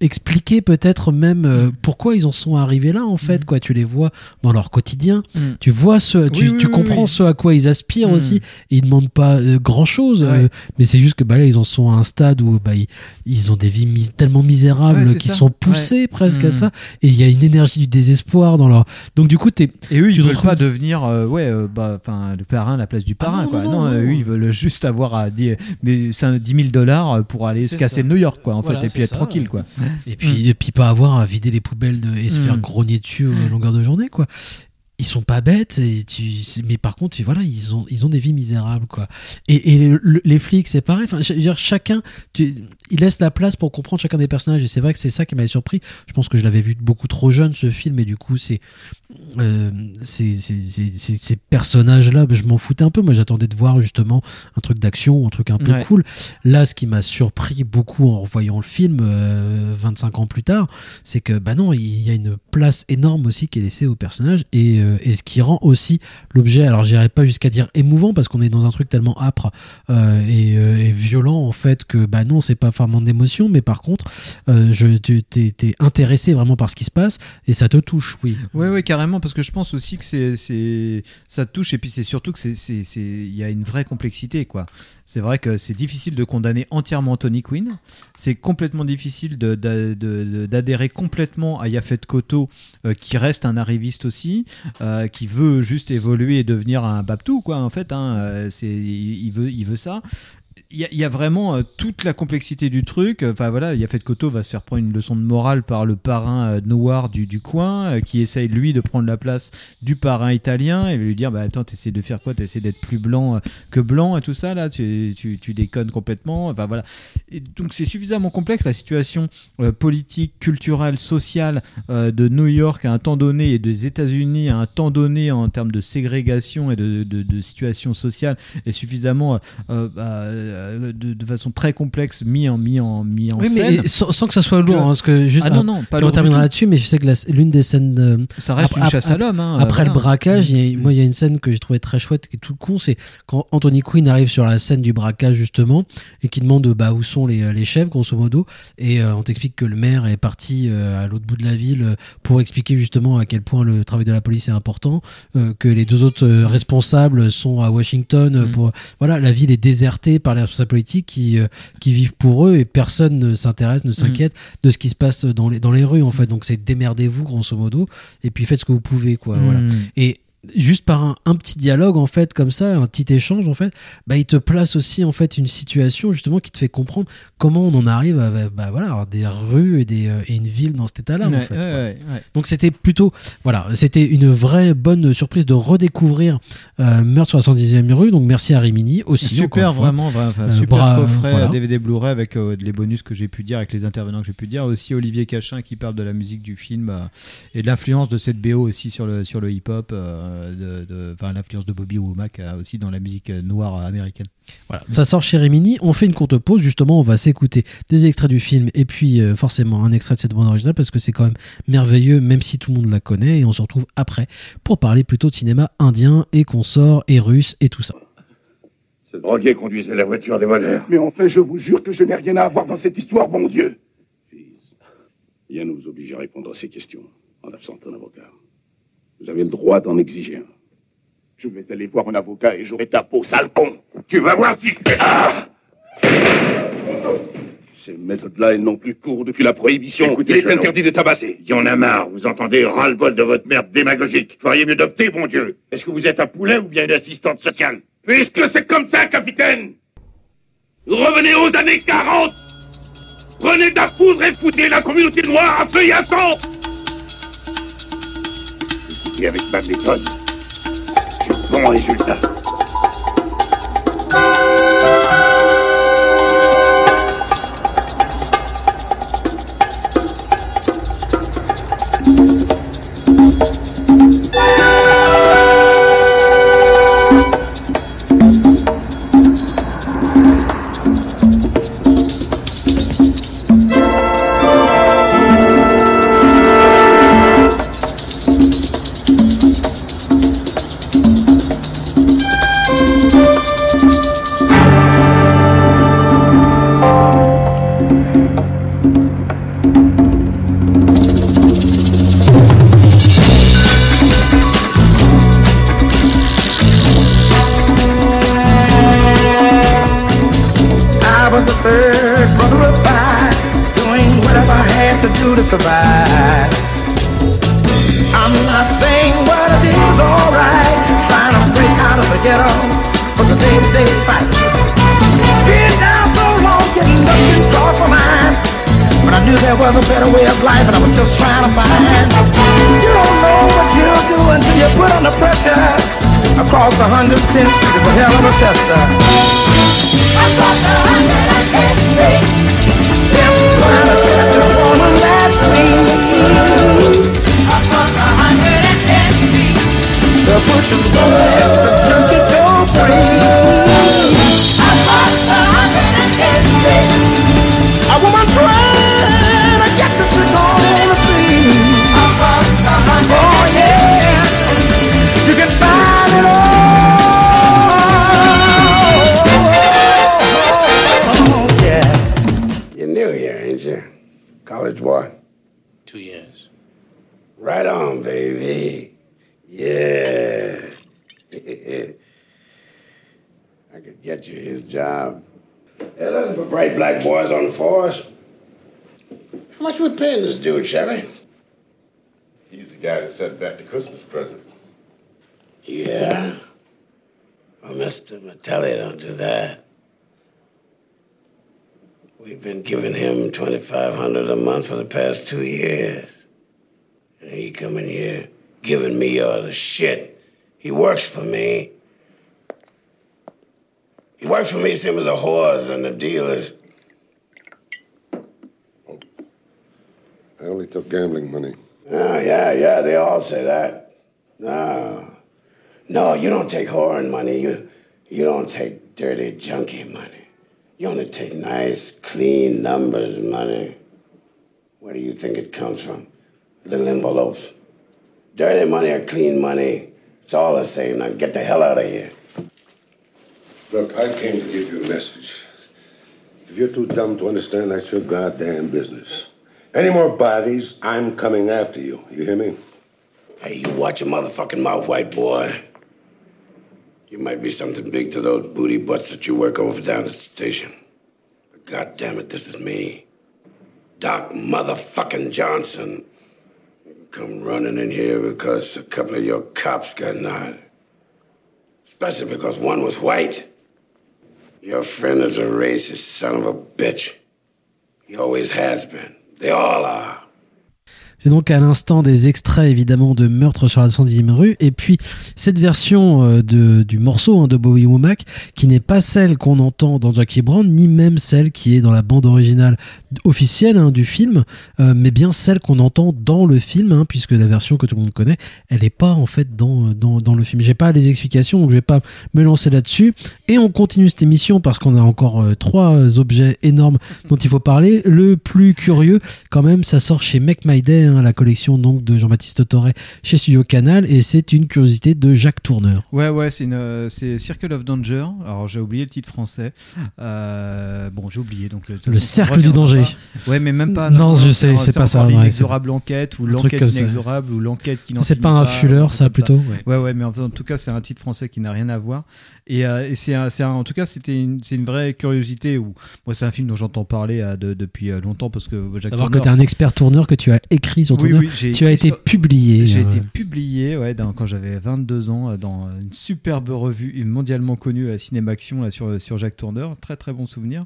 expliquer peut-être même Mm. euh, pourquoi ils en sont arrivés là en fait. Quoi, tu les vois dans leur quotidien, Mm. tu vois ce, tu, Oui, oui, tu oui, comprends oui. ce à quoi ils aspirent Mm. aussi. Et ils demandent pas grand chose, Ouais. mais c'est juste que bah là ils en sont à un stade où bah ils, ils ont des vies mis- tellement misérables Ouais, qui ça. sont poussés Ouais. presque à Mm. ça. Et il y a une énergie du désespoir dans leur. Donc du coup t'es Et eux, ils veulent retrouves- pas devenir, euh, ouais, euh, bah, enfin, le parrain à la place du parrain, Ah non, quoi. non, Non, non, euh, non. eux, ils veulent juste avoir à dire, mais c'est un 10 000 dollars pour aller se casser ça. de New York, quoi, en Voilà, fait, et puis être tranquille, quoi. Et puis, et puis pas avoir à vider les poubelles de- et se faire Mm. grogner dessus à longueur de journée, quoi. Ils sont pas bêtes, et tu, mais par contre, voilà, ils ont, ils ont des vies misérables, quoi. Et, et le- les flics, c'est pareil. Enfin, dire, chacun, tu, il laisse la place pour comprendre chacun des personnages. Et c'est vrai que c'est ça qui m'avait surpris. Je pense que je l'avais vu beaucoup trop jeune, ce film, et du coup, c'est, euh, ces personnages-là, je m'en foutais un peu. Moi, j'attendais de voir justement un truc d'action, un truc un peu Ouais. cool. Là, ce qui m'a surpris beaucoup en revoyant le film euh, 25 ans plus tard, c'est que bah non, il y a une place énorme aussi qui est laissée aux personnages et, euh, et ce qui rend aussi l'objet. Alors, j'irais pas jusqu'à dire émouvant parce qu'on est dans un truc tellement âpre euh, et, euh, et violent en fait que bah non, c'est pas vraiment d'émotion, mais par contre, je t'es t'es intéressé vraiment par ce qui se passe et ça te touche, oui. Ouais, ouais, carrément, parce que je pense aussi que ça te touche, et puis c'est surtout que c'est, il y a une vraie complexité, quoi. C'est vrai que c'est difficile de condamner entièrement Tony Quinn. C'est complètement difficile d'adhérer complètement à Yafet Koto, qui reste un arriviste aussi, euh, qui veut juste évoluer et devenir un Babtou, quoi, en fait. Hein, Euh, c'est, il, veut, il veut ça. Il y, a- vraiment euh, toute la complexité du truc. Enfin voilà, Yafet Koto va se faire prendre une leçon de morale par le parrain euh, noir du, du coin, euh, qui essaye lui de prendre la place du parrain italien et lui dire bah attends t'essaies de faire quoi? T'essaies d'être plus blanc euh, que blanc et tout ça là, tu, tu, déconnes complètement. Enfin voilà. Et donc c'est suffisamment complexe la situation euh, politique, culturelle, sociale euh, de New York à un temps donné et des États-Unis à un temps donné en termes de ségrégation et de, de, situation sociale est suffisamment euh, bah, euh, de, de façon très complexe mis en mis en mis en Oui, scène. mais sans, sans que ça soit lourd, Que- hein, parce que juste Ah non, non, pas on terminera là-dessus, mais je sais que l'une des scènes de, Ça reste une chasse à l'homme. hein, Après euh, le braquage, il a- moi, il y a une scène que j'ai trouvé très chouette, qui est tout con, c'est quand Anthony Quinn arrive sur la scène du braquage, justement, et qui demande bah, où sont les, les chefs, grosso modo, et euh, on t'explique que le maire est parti euh, à l'autre bout de la ville euh, pour expliquer justement à quel point le travail de la police est important, euh, que les deux autres euh, responsables sont à Washington, euh, Mhm. pour voilà, la ville est désertée par les responsables politiques qui, euh, qui vivent pour eux, et personne ne s'intéresse, ne s'inquiète de ce qui se passe dans les, dans les rues, en fait. Donc c'est démerdez-vous, grosso modo, et puis faites ce que vous pouvez, quoi. Voilà. Mm. Et juste par un, un petit dialogue en fait comme ça un petit échange en fait bah il te place aussi en fait une situation justement qui te fait comprendre comment on en arrive à bah, voilà avoir des rues et des euh, et une ville dans cet état là en fait ouais, ouais, donc c'était plutôt voilà c'était une vraie bonne surprise de redécouvrir euh, Meurtre sur la 110e rue donc merci à Rimini aussi Super, vraiment, enfin, Euh, super coffret voilà. DVD Blu-ray avec euh, les bonus que j'ai pu dire, avec les intervenants que j'ai pu dire. Aussi Olivier Cachin qui parle de la musique du film euh, et de l'influence de cette BO aussi sur le, sur le hip-hop, euh, de, de- enfin l'influence de Bobby Womack euh, aussi dans la musique euh, noire euh, américaine. Voilà, ça sort chez Rimini. On fait une courte pause, justement, on va s'écouter des extraits du film et puis euh, forcément un extrait de cette bande originale parce que c'est quand même merveilleux, même si tout le monde la connaît. Et on se retrouve après pour parler plutôt de cinéma indien et consort et russe et tout ça. Ce drogué conduisait la voiture des voleurs. Mais enfin, je vous jure que je n'ai rien à voir dans cette histoire, bon Dieu. Rien ne vous oblige à répondre à ces questions en l'absence d'un avocat. Vous avez le droit d'en exiger un. Je vais aller voir un avocat et j'aurai ta peau, sale con. Tu vas voir si je fais... Ah Ces méthodes-là, elles n'ont plus cours depuis la prohibition. Écoutez, Il est interdit de tabasser. Il y en a marre, vous entendez ras-le-bol de votre merde démagogique. Feriez mieux d'opter, bon Dieu. Est-ce que vous êtes un poulet ou bien une assistante sociale? Puisque c'est comme ça, capitaine Revenez aux années 40 Prenez de la foudre et foutez la communauté noire à feu et à sang Et avec ma méthode, j'ai de College boy? Two years. Right on, baby. Yeah. [LAUGHS] I could get you his job. They're looking for bright black boys on the force. How much we paying this dude, Chevy? He's the guy that sent back the Christmas present. Yeah. Well, Mr. Mattelli don't do that. We've been giving him twenty-five hundred a month for the past two years. And he coming here giving me all the shit. He works for me. He works for me, same as the whores and the dealers. I only took gambling money. Oh, yeah, yeah, they all say that. No. No, you don't take whoring money. You, you don't take dirty, junkie money. You only take nice, clean numbers money. Where do you think it comes from? Little envelopes. Dirty money or clean money, it's all the same. Now get the hell out of here. Look, I came to give you a message. If you're too dumb to understand, that's your goddamn business. Any more bodies, I'm coming after you. You hear me? Hey, you watch your motherfucking mouth, white boy. You might be something big to those booty butts that you work over down at the station. But God damn it, this is me. Doc motherfucking Johnson. Come running in here because a couple of your cops got knotted. Especially because one was white. Your friend is a racist son of a bitch. He always has been. They all are. C'est donc à l'instant des extraits évidemment de Meurtre sur la 110e rue et puis cette version euh, de, du morceau hein, de Bowie Womack qui n'est pas celle qu'on entend dans Jackie Brown ni même celle qui est dans la bande originale officielle hein, du film euh, mais bien celle qu'on entend dans le film hein, puisque la version que tout le monde connaît elle n'est pas en fait dans, dans, dans le film. J'ai pas les explications donc je vais pas me lancer là-dessus et on continue cette émission parce qu'on a encore euh, trois objets énormes dont il faut parler. Le plus curieux quand même ça sort chez Make My Day hein, la collection donc de Jean-Baptiste Torret chez Studio Canal, et c'est une curiosité de Jacques Tourneur. Ouais, ouais, c'est une, euh, c'est Circle of Danger. Alors j'ai oublié le titre français. Euh, bon, j'ai oublié donc. euh, Le façon, cercle du danger. pas. Ouais, mais même pas. Non, je sais, c'est pas ça, encore ouais, L'inexorable enquête ou l'enquête comme ça. inexorable ou l'enquête qui n'en C'est pas un fuller, ça, plutôt, Ouais. ouais. ouais, mais en tout cas, c'est un titre français qui n'a rien à voir. Et, euh, et c'est, un- c'est un- en tout cas, c'était une, c'est une vraie curiosité. Où, moi, c'est un film dont j'entends parler euh, de- depuis euh, longtemps parce que Jacques Savoir que tu es un expert tourneur, que tu as écrit sur Oui, tourneur. oui, tu as été sur- publié. J'ai euh, été publié ouais, dans- quand j'avais 22 ans dans une superbe revue mondialement connue à Cinémaction là, sur, sur Jacques Tourneur. Très très bon souvenir.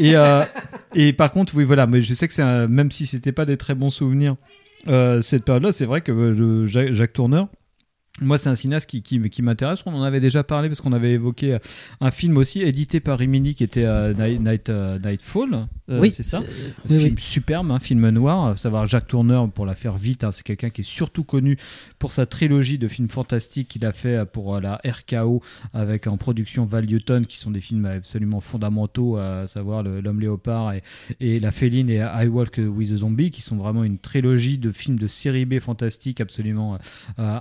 Et, [LAUGHS] et par contre, oui, voilà, mais je sais que c'est un- même si c'était pas des très bons souvenirs, euh, cette période-là, c'est vrai que euh, Jacques Tourneur. Moi, c'est un cinéaste qui, qui, qui m'intéresse. On en avait déjà parlé parce qu'on avait évoqué euh, un film aussi édité par Rimini qui était euh, Night, Night, euh, Nightfall. Euh, Oui. c'est ça. Oui, film oui. superbe, un film noir. Savoir Jacques Tourneur, pour la faire vite, hein, c'est quelqu'un qui est surtout connu pour sa trilogie de films fantastiques qu'il a fait pour la RKO avec en production Val Newton, qui sont des films absolument fondamentaux, à savoir L'homme léopard et, et La féline et I Walk with a Zombie, qui sont vraiment une trilogie de films de série B fantastiques absolument euh,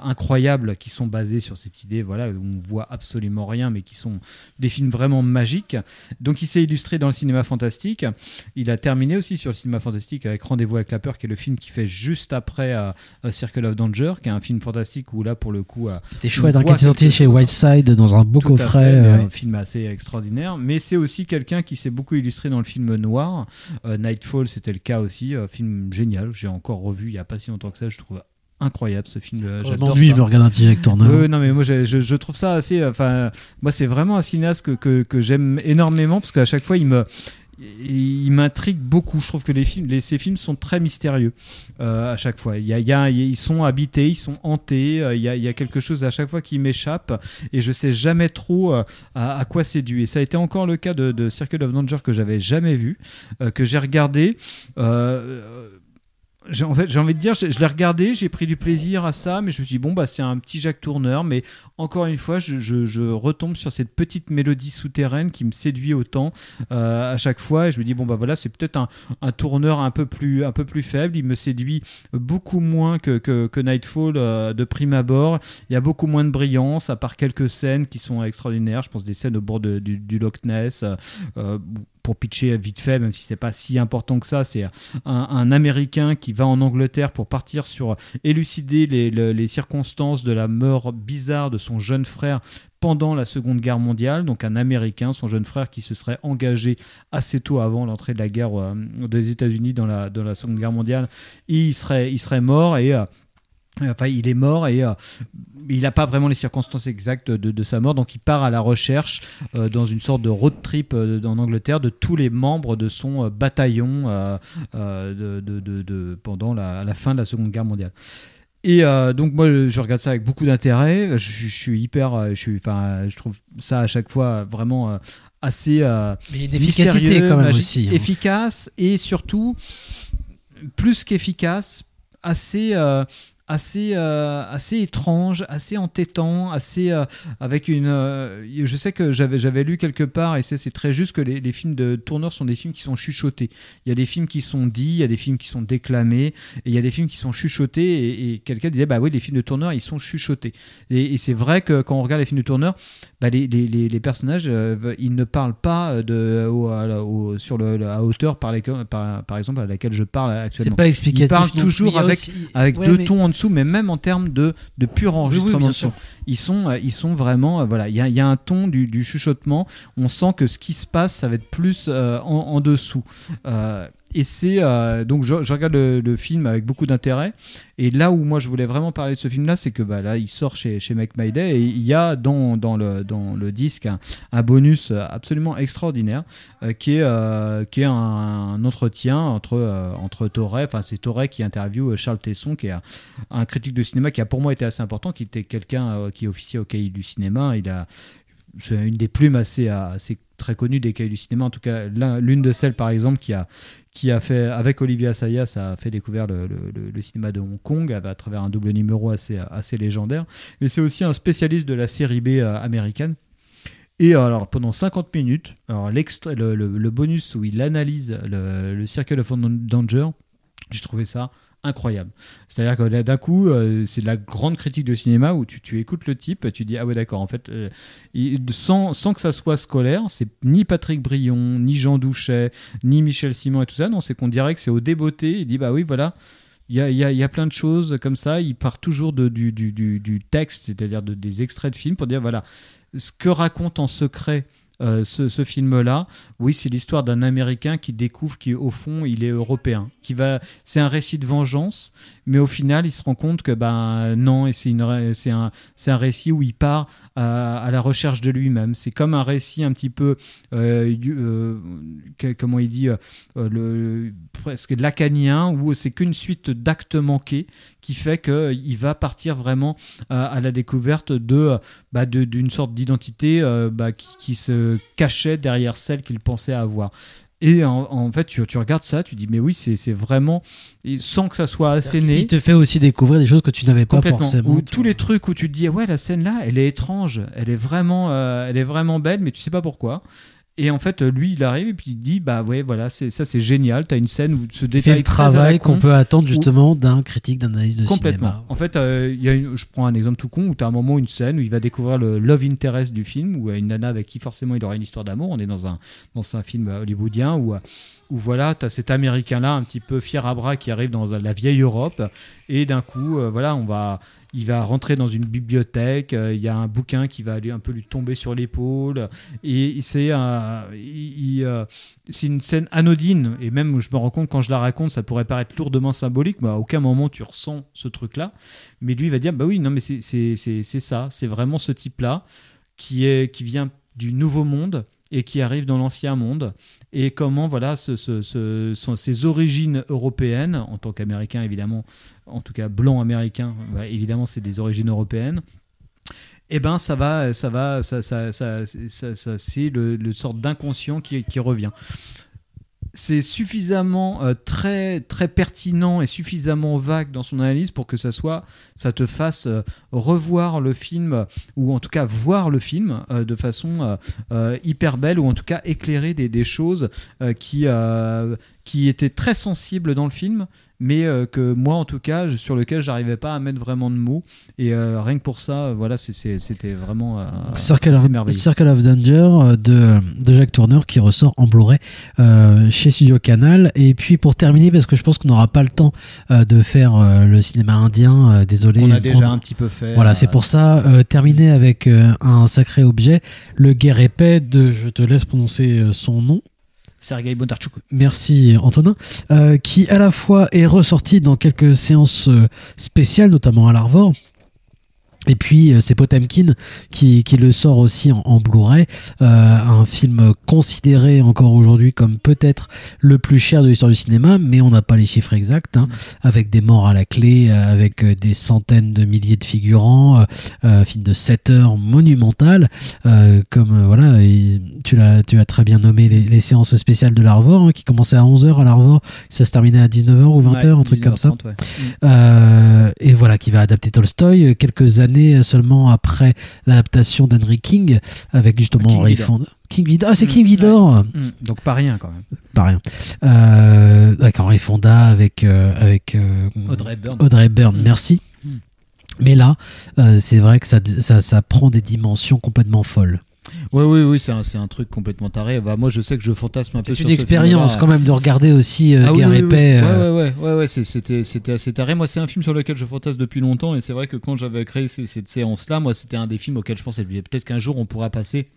incroyables, qui sont basés sur cette idée, voilà, où on voit absolument rien, mais qui sont des films vraiment magiques. Donc il s'est illustré dans le cinéma fantastique. Il a terminé aussi sur le cinéma fantastique avec Rendez-vous avec la peur, qui est le film qui fait juste après euh, euh, Circle of Danger, qui est un film fantastique où là, pour le coup, C'était chouette, hein, qui sorti chez. Whiteside dans un beau Tout à coffret. fait, euh, Un film assez extraordinaire. Mais c'est aussi quelqu'un qui s'est beaucoup illustré dans le film noir. Euh, Nightfall, c'était le cas aussi. Euh, film génial. J'ai encore revu il n'y a pas si longtemps que ça. Je trouve incroyable ce film. Euh, Quand je m'ennuie, je me regarde un petit Jacques Tourneur. Euh, non, mais moi, je, trouve ça assez. Enfin, moi, c'est vraiment un cinéaste que, que, que j'aime énormément parce qu'à chaque fois, il me. Il m'intrigue beaucoup. Je trouve que les films, les, ces films sont très mystérieux euh, à chaque fois. Il y a, il y a- ils sont habités, ils sont hantés. euh, Il y a, il y a quelque chose à chaque fois qui m'échappe et je sais jamais trop euh, à, à quoi c'est dû. Et ça a été encore le cas de, de Circle of Danger que j'avais jamais vu, euh, que j'ai regardé. euh, j'ai en fait envie de dire je, l'ai regardé j'ai pris du plaisir à ça mais je me suis dit bon bah c'est un petit Jacques Tourneur mais encore une fois je, retombe sur cette petite mélodie souterraine qui me séduit autant euh, à chaque fois et je me dis bon bah voilà c'est peut-être un, tourneur un peu plus un peu plus faible il me séduit beaucoup moins que, que, Nightfall euh, de prime abord. Il y a beaucoup moins de brillance à part quelques scènes qui sont extraordinaires je pense des scènes au bord du, Loch Ness euh, pour pitcher vite fait, même si c'est pas si important que ça, c'est un, Américain qui va en Angleterre pour partir sur élucider les, le- les circonstances de la mort bizarre de son jeune frère pendant la Seconde Guerre mondiale. Donc un Américain, son jeune frère qui se serait engagé assez tôt avant l'entrée de la guerre euh, des États-Unis dans la, dans la Seconde Guerre mondiale, il serait, il serait mort. Et euh, Enfin, il est mort et euh, il n'a pas vraiment les circonstances exactes de, de sa mort, donc il part à la recherche euh, dans une sorte de road trip euh, en Angleterre de tous les membres de son euh, bataillon euh, euh, de, pendant la, la fin de la Seconde Guerre mondiale. Et euh, donc moi je regarde ça avec beaucoup d'intérêt. Je, je suis hyper, euh, je suis, enfin, je trouve ça à chaque fois vraiment euh, assez euh, Mais d'efficacité quand même magique, aussi, hein. efficace et surtout plus qu'efficace, assez euh, assez euh, assez étrange, assez entêtant, assez euh, avec une. euh, je sais que j'avais j'avais lu quelque part et c'est c'est très juste que les, les films de tourneurs sont des films qui sont chuchotés. Il y a des films qui sont dits, il y a des films qui sont déclamés et il y a des films qui sont chuchotés et, et quelqu'un disait bah oui les films de tourneurs ils sont chuchotés et, et c'est vrai que quand on regarde les films de tourneurs bah, les, les, les, personnages ils ne parlent pas de au- au- sur le, la hauteur par, par, par exemple à laquelle je parle actuellement. pas explicatif Ils parlent toujours avec aussi- avec ouais, deux mais- tons en dessous, mais même en termes de, de pur enregistrement. Ils sont, euh, ils sont vraiment, euh, voilà, il y a, il y a un ton du, du chuchotement. On sent que ce qui se passe, ça va être plus euh, en, en dessous. Et c'est euh, donc je, regarde le, film avec beaucoup d'intérêt. Et là où moi je voulais vraiment parler de ce film-là, c'est que bah, là il sort chez, chez Make My Day et il y a dans, dans, le, dans le disque un, bonus absolument extraordinaire euh, qui est, euh, qui est un, entretien entre, entre enfin c'est Torre qui interviewe Charles Tesson, qui est un, un critique de cinéma qui a pour moi été assez important, qui était quelqu'un qui officiait au cahier du cinéma. Il a c'est une des plumes assez, assez très connues des cahiers du cinéma. En tout cas, l'un- l'une de celles, par exemple, qui a, qui a fait, avec Olivier Assayas, a fait découvrir le, le- cinéma de Hong Kong à, travers un double numéro assez, assez légendaire. Mais c'est aussi un spécialiste de la série B euh, américaine. Et alors pendant 50 minutes, alors le- le bonus où il analyse le, le Circle of Danger, j'ai trouvé ça incroyable. C'est-à-dire que d'un coup, euh, c'est de la grande critique de cinéma où tu, tu écoutes le type, tu dis ah ouais d'accord, en fait, euh, sans, sans que ça soit scolaire, c'est ni Patrick Brion, ni Jean Douchet, ni Michel Simon et tout ça, non, c'est qu'on dirait que c'est au débeauté, il dit bah oui voilà. Il y, a, il, y a, il y a plein de choses comme ça. Il part toujours du, du, du texte, c'est-à-dire de, des extraits de films, pour dire voilà, ce que raconte en secret euh, ce, film-là, oui, c'est l'histoire d'un Américain qui découvre qu'au fond, il est européen. Qui va, c'est un récit de vengeance, mais au final, il se rend compte que ben non, et c'est c'est un, c'est un récit où il part à, la recherche de lui-même. C'est comme un récit un petit peu, euh, euh, que- comment il dit, le presque lacanien, où c'est qu'une suite d'actes manqués qui fait qu'il va partir vraiment à, la découverte de, bah, d'une sorte d'identité bah, qui se cachait derrière celle qu'il pensait avoir. Et en, en fait, tu, tu regardes ça, tu dis, mais oui, c'est vraiment, et sans que ça soit asséné. Il te fait aussi découvrir des choses que tu n'avais pas forcément. Ou tous les trucs où tu te dis ouais la scène là elle est étrange, elle est vraiment, euh, elle est vraiment belle, mais tu sais pas pourquoi. Et en fait, lui, il arrive et puis il dit bah ouais voilà ça c'est génial. T'as une scène où ce Il détail fait le travail qu'on peut attendre justement d'un critique d'analyse de Complètement. cinéma. En fait, euh, il y a une, je prends un exemple tout con où tu as un moment, une scène où il va découvrir le love interest du film, où il y a une nana avec qui forcément il aura une histoire d'amour. On est dans un, dans un film hollywoodien où, euh, où voilà, tu as cet américain-là un petit peu fier à bras qui arrive dans la vieille Europe. Et d'un coup, euh, voilà, on va, il va rentrer dans une bibliothèque, euh, il y a un bouquin qui va aller un peu lui tomber sur l'épaule. Et c'est euh, c'est une scène anodine. Et même je me rends compte quand je la raconte ça pourrait paraître lourdement symbolique mais à aucun moment tu ressens ce truc là mais lui va dire bah oui non mais c'est ça. C'est vraiment ce type là qui est qui vient du nouveau monde et qui arrive dans l'ancien monde. Et comment voilà ce, origines européennes en tant qu'américain évidemment en tout cas blanc américain ouais, évidemment c'est des origines européennes. Eh ben ça va ça va ça, ça, ça, c'est le, le sorte d'inconscient qui revient c'est suffisamment euh, très très pertinent et suffisamment vague dans son analyse pour que ça soit ça te fasse euh, revoir le film ou en tout cas voir le film euh, de façon hyper belle ou en tout cas éclairer des, choses qui étaient très sensibles dans le film mais euh, que moi en tout cas je- sur lequel j'arrivais pas à mettre vraiment de mots et euh, rien que pour ça euh, voilà c'était vraiment euh, Circle, assez merveilleux. Circle of Danger de, de Jacques Tourner qui ressort en Blu-ray euh, chez Studio Canal. Et puis pour terminer, parce que je pense qu'on n'aura pas le temps euh, de faire euh, le cinéma indien, euh, désolé. Qu'on a déjà On- un petit peu fait, Voilà, c'est pour ça, euh, terminer avec euh, un sacré objet, le guerre épais de, je te laisse prononcer euh, son nom. Sergei Bondarchuk Merci Antonin, euh, qui à la fois est ressorti dans quelques séances euh, spéciales, notamment à l'Arvor. Et puis euh, c'est Potemkin qui, qui le sort aussi en, en Blu-ray, euh, un film considéré encore aujourd'hui comme peut-être le plus cher de l'histoire du cinéma, mais on n'a pas les chiffres exacts, hein, avec des morts à la clé, euh, avec euh, des centaines de milliers de figurants, euh, un film de 7 heures monumental, euh, comme voilà, et tu l'as tu as très bien nommé les, les séances spéciales de l'Arvor, hein, qui commençaient à 11h à l'Arvor, ça se terminait à 19h ou 20h, Ouais, un truc comme ça. 19h30, ouais. Euh, et voilà, qui va adapter Tolstoy quelques années seulement après l'adaptation d'Henry King, avec justement King Henry Vidor. Fonda. King Vidor, ah c'est Mm, King Vidor. Mm, donc pas rien quand même. Pas rien. Euh, avec Henry Fonda, avec euh, avec euh, Audrey Hepburn. Audrey Hepburn, Mm. merci. Mm. Mais là, euh, c'est vrai que ça, ça, ça prend des dimensions complètement folles. Oui, oui, oui, c'est un, truc complètement taré. Bah, moi, je sais que je fantasme un peu C'est sur une ce expérience quand même de regarder aussi euh, Ah oui, Guerre oui, oui. épais. Ouais, euh, ouais, ouais, ouais, ouais, c'est- c'était, c'était assez taré. Moi, c'est un film sur lequel je fantasme depuis longtemps, et c'est vrai que quand j'avais créé cette séance-là, moi, c'était un des films auxquels je pensais. Peut-être qu'un jour, on pourra passer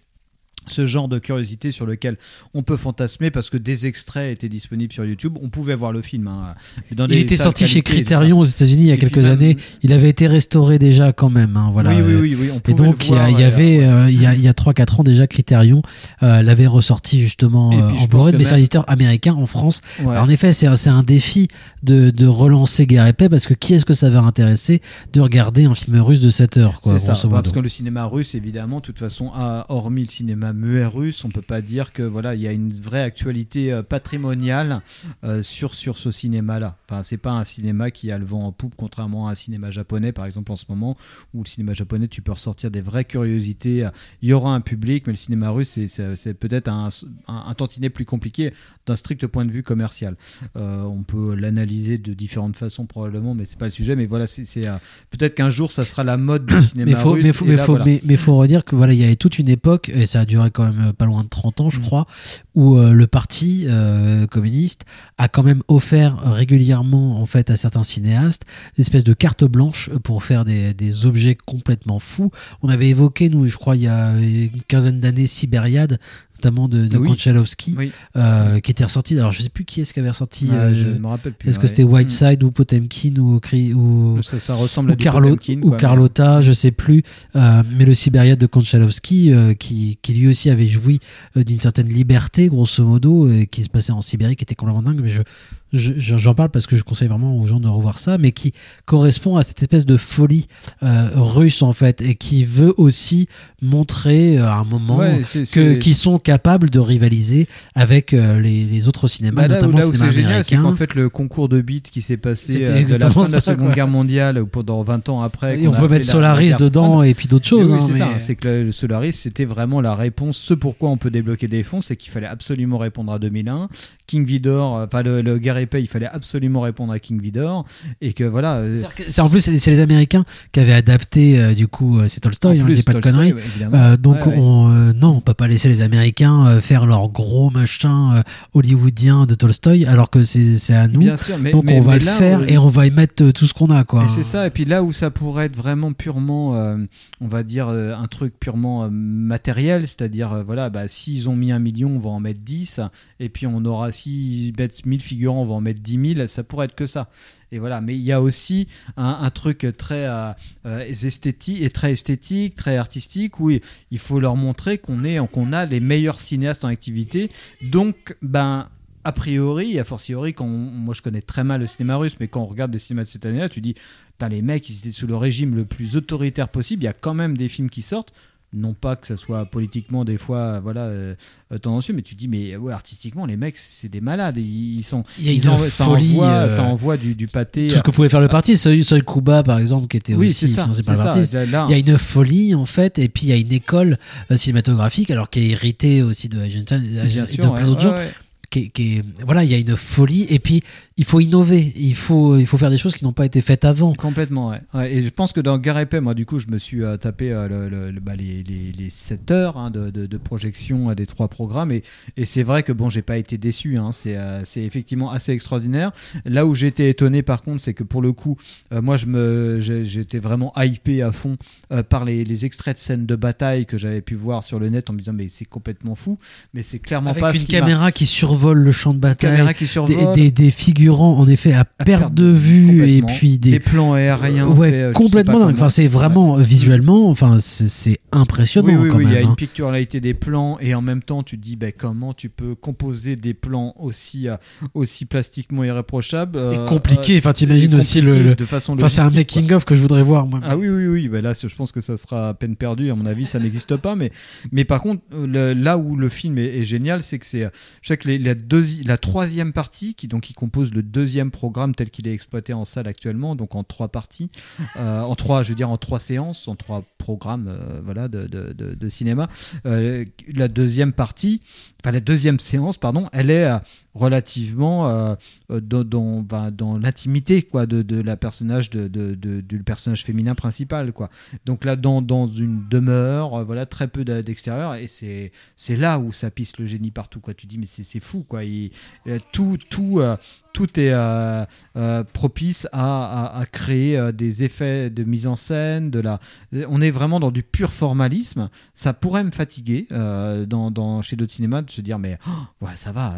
ce genre de curiosité sur lequel on peut fantasmer parce que des extraits étaient disponibles sur YouTube. On pouvait voir le film. hein, dans Il était sorti chez qualité et. Criterion aux États-Unis il y a Et quelques même- années. Il avait été restauré déjà quand même. hein, voilà. Oui, oui, Euh, oui, on Et donc il y, avait ouais. euh, il y a y a 3-4 ans déjà Criterion euh, l'avait ressorti justement Et euh, en que mais c'est un éditeur américain en France. Ouais. Alors, en effet, c'est un- défi de, de relancer Guerre épais parce que qui est-ce que ça va intéresser de regarder un film russe de 7 heures C'est ça, bah, parce que le cinéma russe, évidemment, de toute façon, a, hormis le cinéma muet russe, on peut pas dire que voilà, il y a une vraie actualité euh, patrimoniale euh, sur sur ce cinéma-là. Enfin, c'est pas un cinéma qui a le vent en poupe, contrairement à un cinéma japonais, par exemple en ce moment, où le cinéma japonais, tu peux ressortir des vraies curiosités. Il y aura un public, mais le cinéma russe, c'est- peut-être un, un, un tantinet plus compliqué d'un strict point de vue commercial. Euh, on peut l'analyser de différentes façons probablement, mais c'est pas le sujet. Mais voilà, c'est euh, peut-être qu'un jour, ça sera la mode du [COUGHS] cinéma mais faut, russe. mais faut, mais là, faut, voilà. mais, mais faut redire que voilà, il y avait toute une époque, et ça a duré quand même euh, pas loin de 30 ans, je Mm. crois, où euh, le parti euh, communiste a quand même offert régulièrement, en fait, à certains cinéastes, une espèce de carte blanche pour faire des, des objets complètement fous. On avait évoqué, nous, je crois, il y a une quinzaine d'années, Sibériade, notamment de, de Oui. Oui. euh, qui était ressorti. Alors, je sais plus qui est-ce qui avait ressorti. Ouais, euh, je me rappelle plus, Est-ce que c'était Whiteside ou Potemkin ou, ou Ça- ça ressemble à ou Carlo- Potemkin, ou quoi, Carlotta, je sais plus. Euh, mais le Sibériade de Konchalovsky, euh, qui, qui lui aussi avait joui d'une certaine liberté, grosso modo, et qui se passait en Sibérie, qui était complètement dingue. Mais je- j'en parle parce que je conseille vraiment aux gens de revoir ça, mais qui correspond à cette espèce de folie euh, russe en fait, et qui veut aussi montrer euh, à un moment Ouais, que qu'ils sont capables de rivaliser avec euh, les, les autres cinémas, Bah là, notamment là où c'est génial, c'est qu'en fait le concours de beats qui s'est passé euh, de la fin de la Seconde. Guerre mondiale ou pendant 20 ans après. Et on peut mettre la- Solaris la dedans et puis d'autres choses, oui, hein, c'est ça. C'est que le, Solaris, c'était vraiment la réponse. Ce pourquoi on peut débloquer des fonds, c'est qu'il fallait absolument répondre à 2001. King Vidor, euh, enfin le, le épée, il fallait absolument répondre à King Vidor. Et que voilà. euh, C'est en plus c'est les Américains qui avaient adapté euh, du coup euh, c'est Tolstoy, hein, je dis pas de conneries. ouais. Euh, donc Ouais, ouais. on euh, non on peut pas laisser les Américains faire leur gros machin hollywoodien de Tolstoy alors que c'est à nous. Bien sûr, mais- donc mais- on va le là, faire on- et on va y mettre tout ce qu'on a quoi. C'est ça. Et puis là où ça pourrait être vraiment purement, on va dire, un truc purement matériel, c'est-à-dire, voilà, bah, s'ils ont mis un million, on va en mettre 10. Et puis on aura, mettent 1000 figurants, on va en mettre 10 000. Ça pourrait être que ça. Et voilà. Mais il y a aussi un, truc très euh, euh, esthétique et très esthétique, très artistique, où il faut leur montrer qu'on est, qu'on a les meilleurs cinéastes en activité. Donc, ben a priori, a fortiori, quand moi je connais très mal le cinéma russe, mais quand on regarde des cinémas de cette année-là, tu dis, les mecs, ils étaient sous le régime le plus autoritaire possible. Il y a quand même des films qui sortent. Non pas que ça soit politiquement des fois voilà euh, euh, tendancieux, mais tu dis mais ouais artistiquement les mecs c'est des malades. Ils, ils sont Il y a ils envoient- ça folie, envoie, euh, ça envoie du, du pâté. tout ce que pouvait faire le parti, Seul, Kuba par exemple qui était Oui, aussi c'est ça, par le ça. Là- il y a une folie en fait et puis il y a une école euh, cinématographique alors qui est héritée aussi de Eisenstein et de plein ouais, d'autres gens. ouais. Qui qui voilà, il y a une folie et puis il faut innover, il faut il faut faire des choses qui n'ont pas été faites avant. Complètement, ouais. Ouais, Et je pense que dans Gare épais, moi, du coup, je me suis euh, tapé euh, le- le- le- bah, les, les, les 7 heures hein, de, de, de projection euh, des trois programmes. Et, et c'est vrai que, bon, j'ai pas été déçu. Hein, c'est effectivement assez extraordinaire. Là où été étonné, par contre, c'est que pour le coup, moi, je me, j'ai- j'étais vraiment hypé à fond par les, les extraits de scènes de bataille que j'avais pu voir sur le net en me disant, mais c'est complètement fou. Mais c'est clairement Avec pas ce une qui m'a- caméra qui survole le champ de bataille, caméra qui des- survole. des, des figurants en effet à, perte de vue et puis des, Des plans aériens ouais, faits, euh, complètement dingue. Enfin, c'est vraiment visuellement, enfin, c'est impressionnant Oui, oui, quand oui, il y a hein. une picturalité des plans et en même temps tu te dis ben, comment tu peux composer des plans aussi, euh, aussi plastiquement irréprochables. euh, Et compliqué. Enfin, t'imagines aussi le, le- de façon Enfin, c'est un logistique, quoi. making of que je voudrais voir. Moi. Ah oui, oui, oui. Ben là, je pense que ça sera à peine perdu. À mon avis, ça n'existe pas. Mais, mais par contre, le- là où le film est, est génial, c'est que c'est, je sais que les- la, la troisième partie, qui donc qui compose le deuxième programme tel qu'il est exploité en salle actuellement, donc en trois parties, [LAUGHS] euh, en trois, je veux dire en trois séances, en trois programmes, euh, voilà, de, de- de- de cinéma. Euh, la deuxième partie, enfin la deuxième séance, pardon, elle est relativement euh, euh, dans, ben, dans l'intimité quoi de, de la personnage de, de- du personnage féminin principal quoi. Donc là dans, dans une demeure euh, voilà très peu d'extérieur et c'est c'est là où ça pisse le génie partout quoi. Tu dis mais c'est fou quoi. Tout tout tout est euh, euh, propice à, à- à créer euh, des effets de mise en scène, de la. On est vraiment dans du pur formalisme. Ça pourrait me fatiguer dans, dans- chez d'autres cinémas de se dire mais oh, ouais ça va,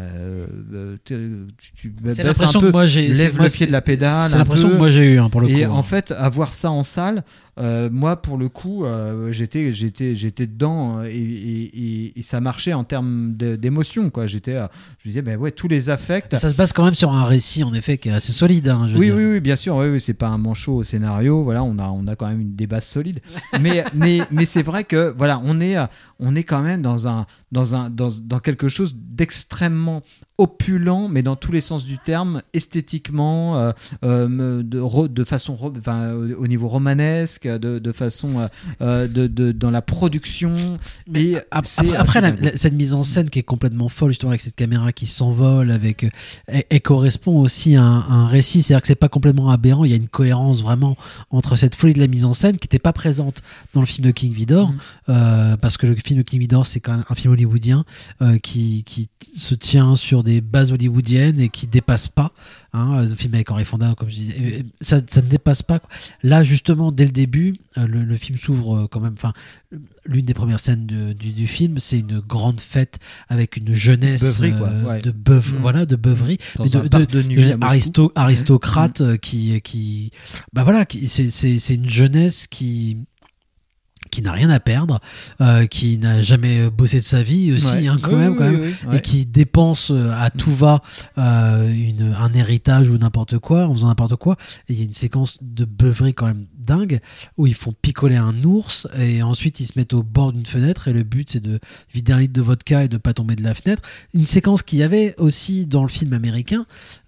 tu, tu C'est l'impression que moi, j'ai- moi, le pied de la pédale. c'est l'impression que moi, j'ai eu, hein, pour le Et coup, en hein. fait, avoir ça en salle, moi, pour le coup, j'étais, j'étais, j'étais dedans et, et- et- et ça marchait en termes d'émotion, quoi. J'étais, je me disais, ben ouais, tous les affects. Ça se base quand même sur un récit, en effet, qui est assez solide. hein, je veux Oui, dire. oui, oui, bien sûr. Oui, oui, c'est pas un manchot au scénario. Voilà, on a, on a quand même une des bases solides. [LAUGHS] Mais, mais, mais c'est vrai que voilà, on est, euh, on est quand même dans un, dans un, dans, dans quelque chose d'extrêmement opulent, mais dans tous les sens du terme, esthétiquement, euh, euh, de, de façon, enfin, au, au niveau romanesque, de, de façon, euh, de, de- dans la production. Et c'est Après, après, la- la- cette mise en scène qui est complètement folle, justement, avec cette caméra qui s'envole, avec, elle, elle correspond aussi à un, à un récit. C'est-à-dire que c'est pas complètement aberrant. Il y a une cohérence vraiment entre cette folie de la mise en scène qui n'était pas présente dans le film de King Vidor, Mm. parce que le film de King c'est quand même un film hollywoodien euh, qui, qui se tient sur des bases hollywoodiennes et qui dépasse pas. Hein, le film avec Henry Fonda, comme je disais, ça, ça ne dépasse pas. quoi. Là, justement, dès le début, euh, le, le film s'ouvre euh, quand même. Enfin, l'une des premières scènes de- du, du film, c'est une grande fête avec une jeunesse Beuverie, quoi, ouais. de beuve, Mm. voilà, de beuverie, Dans mais un parc de nuit aristo- aristocrate qui, qui, bah voilà, c'est une jeunesse qui qui n'a rien à perdre, euh, qui n'a jamais bossé de sa vie aussi, Ouais. hein, quand Oui, même, oui, quand oui, même, oui, et qui dépense euh, à tout va euh, une, un héritage ou n'importe quoi, en faisant n'importe quoi. Et il y a une séquence de beuverie quand même dingue où ils font picoler un ours et ensuite ils se mettent au bord d'une fenêtre et le but c'est de vider un litre de vodka et de pas tomber de la fenêtre. Une séquence qu'il y avait aussi dans le film américain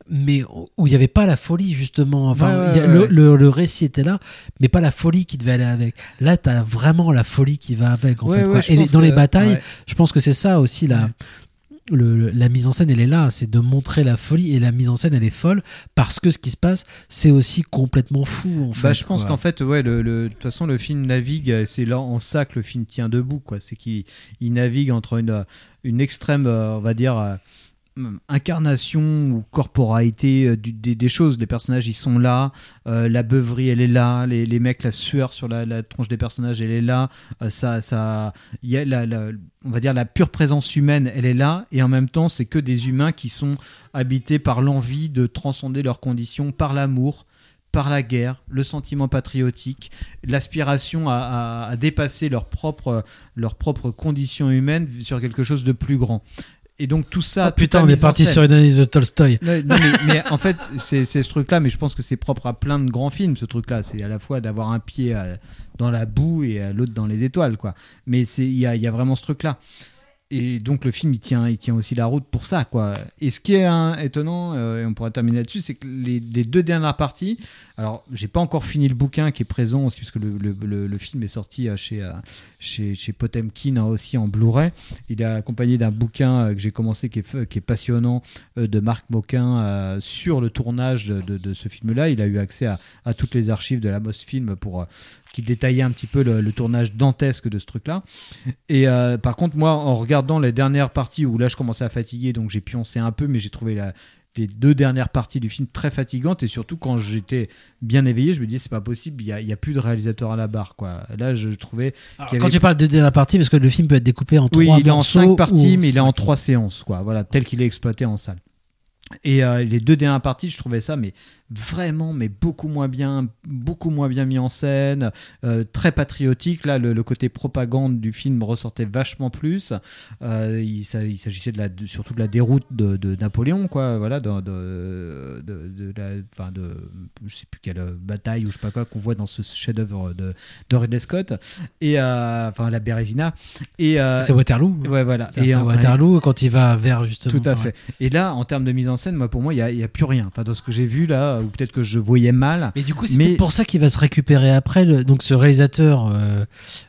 mais où il n'y avait pas la folie justement enfin Ouais, ouais, il y a- ouais, le, ouais. le- le récit était là mais pas la folie qui devait aller avec là tu as vraiment la folie qui va avec en fait quoi. et dans les batailles je pense que c'est ça aussi la le- la mise en scène elle est là c'est de montrer la folie et la mise en scène elle est folle parce que ce qui se passe c'est aussi complètement fou en fait Bah, je pense qu'en fait, ouais, le- de toute façon, le film navigue, euh, c'est là en ça que le film tient debout, quoi. C'est qu'il il navigue entre une, euh, une extrême, euh, on va dire, incarnation ou corporalité euh, des, choses. Les personnages, ils sont là. euh, la beuverie, elle est là. Les, mecs, la sueur sur la, tronche des personnages, elle est là. euh, ça, ça, y a la, on va dire la pure présence humaine, elle est là. Et en même temps, c'est que des humains qui sont habités par l'envie de transcender leurs conditions, par l'amour par la guerre, le sentiment patriotique, l'aspiration à, dépasser leurs propres conditions humaines sur quelque chose de plus grand. Et donc tout ça. Ah, putain on est parti sur une analyse de Tolstoy non, non, mais, mais en fait, c'est ce truc-là, mais je pense que c'est propre à plein de grands films, ce truc-là. C'est à la fois d'avoir un pied euh, dans la boue et euh, l'autre dans les étoiles, quoi. Mais c'est- il y a, il y a vraiment ce truc-là. Et donc le film, il tient, il tient aussi la route pour ça, quoi. Et ce qui est hein, étonnant, euh, et on pourra terminer là-dessus, c'est que les, deux dernières parties, alors j'ai pas encore fini le bouquin qui est présent aussi, parce que le, film est sorti euh, chez, euh, chez, chez Potemkin hein, aussi en Blu-ray. Il est accompagné d'un bouquin que j'ai commencé qui est, passionnant de Marc Moquin sur le tournage de, ce film-là. Il a eu accès à, à toutes les archives de la Moss Film pour qui détaillait un petit peu le, le tournage dantesque de ce truc-là. Et euh, par contre, moi, en regardant les dernières parties où là, je commençais à fatiguer, donc j'ai pioncé un peu, mais j'ai trouvé la- les deux dernières parties du film très fatigantes et surtout quand j'étais bien éveillé, je me disais c'est pas possible, il y a, plus de réalisateur à la barre quoi. Là, je trouvais Alors, quand tu parles de, de la partie parce que le film peut être découpé en oui, trois il est en cinq parties, mais il est en trois séances, quoi. Voilà, tel qu'il est exploité en salle. Et euh, les deux dernières parties, je trouvais ça, mais vraiment, mais beaucoup moins bien, beaucoup moins bien mis en scène, euh, très patriotique. Là, le, le côté propagande du film ressortait vachement plus. Euh, il s'a- il s'agissait de la, de- surtout de la déroute de, de Napoléon, quoi. Voilà, de, de, la, enfin de, je sais plus quelle bataille ou je sais pas quoi qu'on voit dans ce chef-d'œuvre de, de Ridley Scott et enfin la Bérésina. Et C'est Waterloo. Ouais, voilà. En- Waterloo quand il va vers justement. tout à enfin, fait. Et là, en termes de mise en scène, moi, pour moi, il n'y a, plus rien. Enfin, dans ce que j'ai vu là, ou peut-être que je voyais mal. Mais du coup, c'est pour ça qu'il va se récupérer après. le- donc, ce réalisateur. Euh,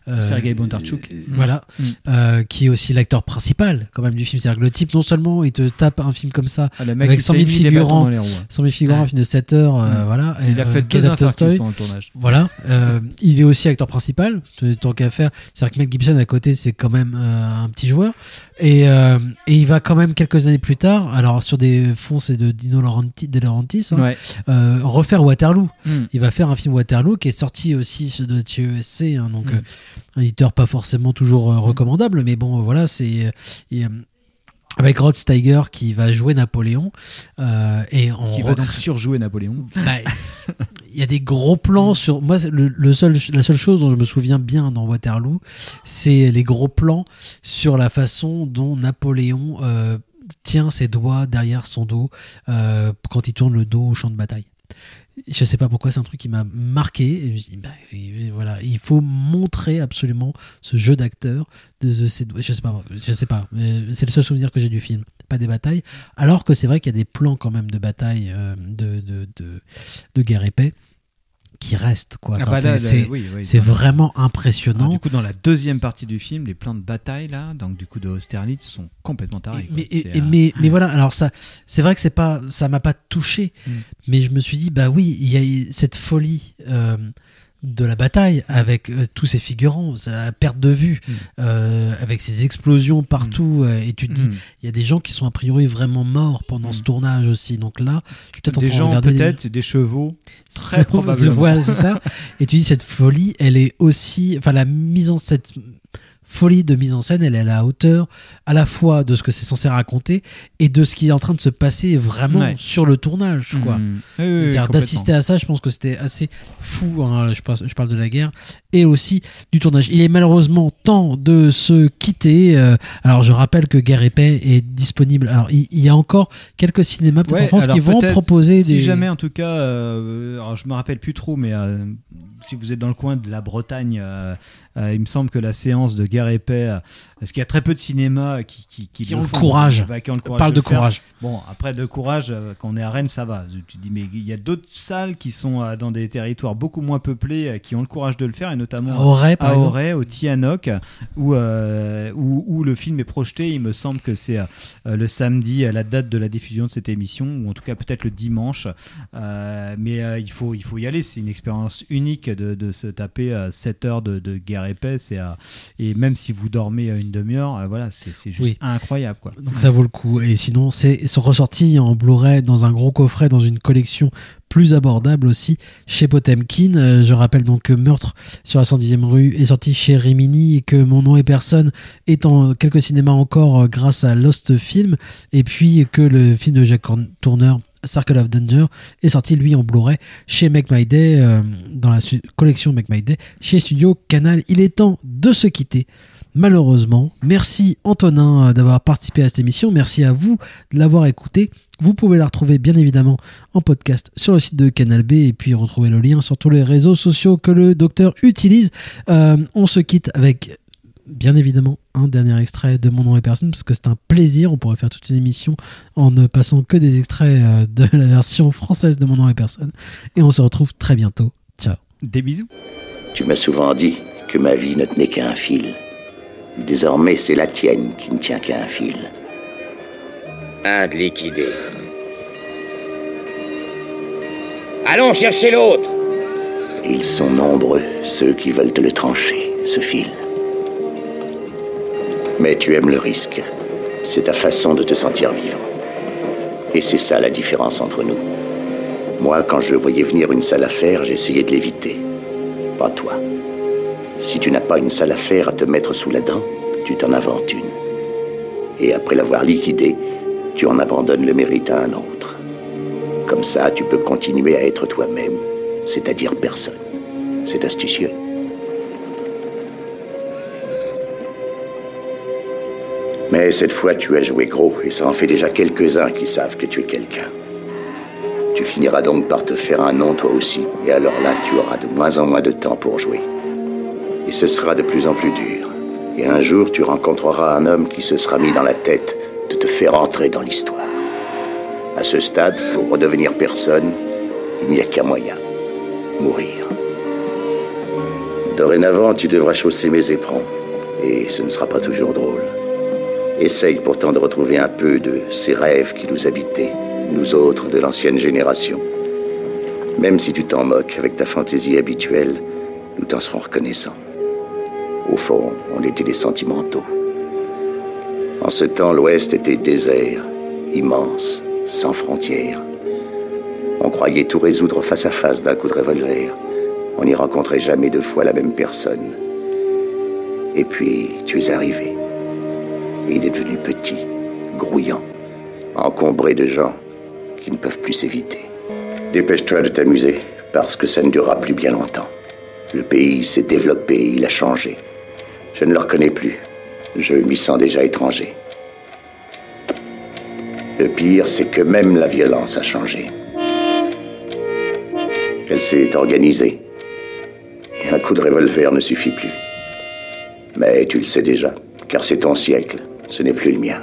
euh, Sergei Bondarchuk. euh, Voilà. Mm. qui est aussi l'acteur principal, quand même, du film. C'est-à-dire que le type, non seulement il te tape un film comme ça, Ah, avec il 100 s'est 000 mis des bâtons figurants, dans les roues, ouais. 100 000 figurants, Ouais. un film de 7 heures, Mm. voilà. Il a fait euh, deux qui adapte infarctus Tolstoy. pendant le tournage. Voilà. il est aussi acteur principal, tant qu'à faire. C'est-à-dire que Mel Gibson à côté, c'est quand même un petit joueur. Et, euh, et il va quand même quelques années plus tard, alors sur des fonds, c'est de Dino Laurenti- De Laurentiis, hein, Ouais. euh, refaire Waterloo. Mm. Il va faire un film Waterloo qui est sorti aussi de chez ESC, hein, donc Mm. euh, un éditeur pas forcément toujours euh, recommandable, mais bon, voilà, c'est. avec Rod Steiger qui va jouer Napoléon euh, et on Qui va donc surjouer Napoléon. Bah, [LAUGHS] y a des gros plans sur moi le, seul la seule chose dont je me souviens bien dans Waterloo c'est les gros plans sur la façon dont Napoléon euh, tient ses doigts derrière son dos euh, quand il tourne le dos au champ de bataille. Je sais pas pourquoi c'est un truc qui m'a marqué bah, voilà. Il faut montrer absolument ce jeu d'acteur ces doigts. Je sais pas je sais pas c'est le seul souvenir que j'ai du film pas des batailles alors que c'est vrai qu'il y a des plans quand même de bataille euh, de, de, de, de guerre et paix qui restent quoi Ah bah c'est oui, oui, vraiment impressionnant Alors, du coup, dans la deuxième partie du film, les plans de bataille là, donc du coup de Austerlitz, sont complètement tarés. mais, C'est, et- et- euh, mais, mais voilà, alors ça, c'est vrai que c'est pas, ça m'a pas touché, Mm. mais je me suis dit, bah oui, il y a cette folie euh, de la bataille avec euh, tous ces figurants, sa perte de vue, Mm. euh, avec ces explosions partout, euh, et tu te dis, Mm. il y a des gens qui sont a priori vraiment morts pendant ce tournage aussi, donc là, je suis peut-être en train de gens regarder peut-être, des chevaux, [LAUGHS] très probablement. voilà, c'est ça. Et tu dis cette folie, elle est aussi, enfin la mise en cette folie de mise en scène, elle est à la hauteur à la fois de ce que c'est censé raconter et de ce qui est en train de se passer vraiment Ouais. sur le tournage, quoi. Oui, oui, oui, C'est-à-dire complètement. d'assister à ça, je pense que c'était assez fou. hein, je, pense- je parle de la guerre et aussi du tournage. Il est malheureusement temps de se quitter. euh, alors je rappelle que Guerre et Paix est disponible. Alors il, il y a encore quelques cinémas peut-être Ouais, en France qui vont proposer si des. jamais en tout cas, euh, alors je me rappelle plus trop, mais euh, si vous êtes dans le coin de la Bretagne, euh, il me semble que la séance de Guerre et Paix, euh, parce qu'il y a très peu de cinémas qui, qui, Qui le ont le courage. bah, qui ont le courage Parle de courage. Bon, après de courage, euh, quand on est à Rennes, ça va. Tu te dis, mais il y a d'autres salles qui sont euh, dans des territoires beaucoup moins peuplés, euh, qui ont le courage de le faire, et notamment À Auray, par à exemple. Auray, au Tianoc, où, euh, où, où le film est projeté. Il me semble que c'est euh, le samedi à la date de la diffusion de cette émission, ou en tout cas peut-être le dimanche. Euh, mais il, faut, il faut y aller. C'est une expérience unique de, de se taper euh, 7 heures de, de guerre épaisse. Et, et même si vous dormez euh, une demi-heure, euh, voilà, c'est juste Oui. incroyable. Quoi. Donc ça vaut le coup. Et sinon, c'est ressortis en Blu-ray dans un gros coffret, dans une collection plus abordable aussi chez Potemkin. Euh, je rappelle donc que Meurtre sur la 110e rue est sorti chez Rimini et que Mon nom est personne est en quelques cinémas encore euh, grâce à Lost Film. Et puis que le film de Jack Tourner Circle of Danger est sorti lui en Blu-ray chez Make My Day euh, dans la collection Make My Day chez Studio Canal. Il est temps de se quitter. Malheureusement, merci Antonin euh, d'avoir participé à cette émission. Merci à vous de l'avoir écouté. Vous pouvez la retrouver bien évidemment en podcast sur le site de Canal B et puis retrouver le lien sur tous les réseaux sociaux que le docteur utilise. Euh, on se quitte avec bien évidemment un dernier extrait de Mon nom et personne parce que c'est un plaisir. On pourrait faire toute une émission en ne passant que des extraits euh, de la version française de Mon nom et personne. Et on se retrouve très bientôt. Ciao. Des bisous. Tu m'as souvent dit que ma vie ne tenait qu'à un fil. Désormais, c'est la tienne qui ne tient qu'à un fil. Un de liquidé. Allons chercher l'autre Ils sont nombreux, ceux qui veulent te le trancher, ce fil. Mais tu aimes le risque. C'est ta façon de te sentir vivre. Et c'est ça la différence entre nous. Moi, quand je voyais venir une sale affaire, j'essayais de l'éviter. Pas toi. Si tu n'as pas une sale affaire à te mettre sous la dent, tu t'en inventes une. Et après l'avoir liquidée, tu en abandonnes le mérite à un autre. Comme ça, tu peux continuer à être toi-même, c'est-à-dire personne. C'est astucieux. Mais cette fois, tu as joué gros, et ça en fait déjà quelques-uns qui savent que tu es quelqu'un. Tu finiras donc par te faire un nom toi aussi, et alors là, tu auras de moins en moins de temps pour jouer. Et ce sera de plus en plus dur. Et un jour, tu rencontreras un homme qui se sera mis dans la tête de te faire entrer dans l'histoire. À ce stade, pour redevenir personne, il n'y a qu'un moyen. Mourir. Dorénavant, tu devras chausser mes éperons. Et ce ne sera pas toujours drôle. Essaye pourtant de retrouver un peu de ces rêves qui nous habitaient, nous autres de l'ancienne génération. Même si tu t'en moques avec ta fantaisie habituelle, nous t'en serons reconnaissants. Au fond, on était des sentimentaux. En ce temps, l'Ouest était désert, immense, sans frontières. On croyait tout résoudre face à face d'un coup de revolver. On n'y rencontrait jamais deux fois la même personne. Et puis, tu es arrivé. Et il est devenu petit, grouillant, encombré de gens qui ne peuvent plus s'éviter. Dépêche-toi de t'amuser, parce que ça ne durera plus bien longtemps. Le pays s'est développé, il a changé. Je ne le reconnais plus. Je m'y sens déjà étranger. Le pire, c'est que même la violence a changé. Elle s'est organisée. Et un coup de revolver ne suffit plus. Mais tu le sais déjà, car c'est ton siècle, ce n'est plus le mien.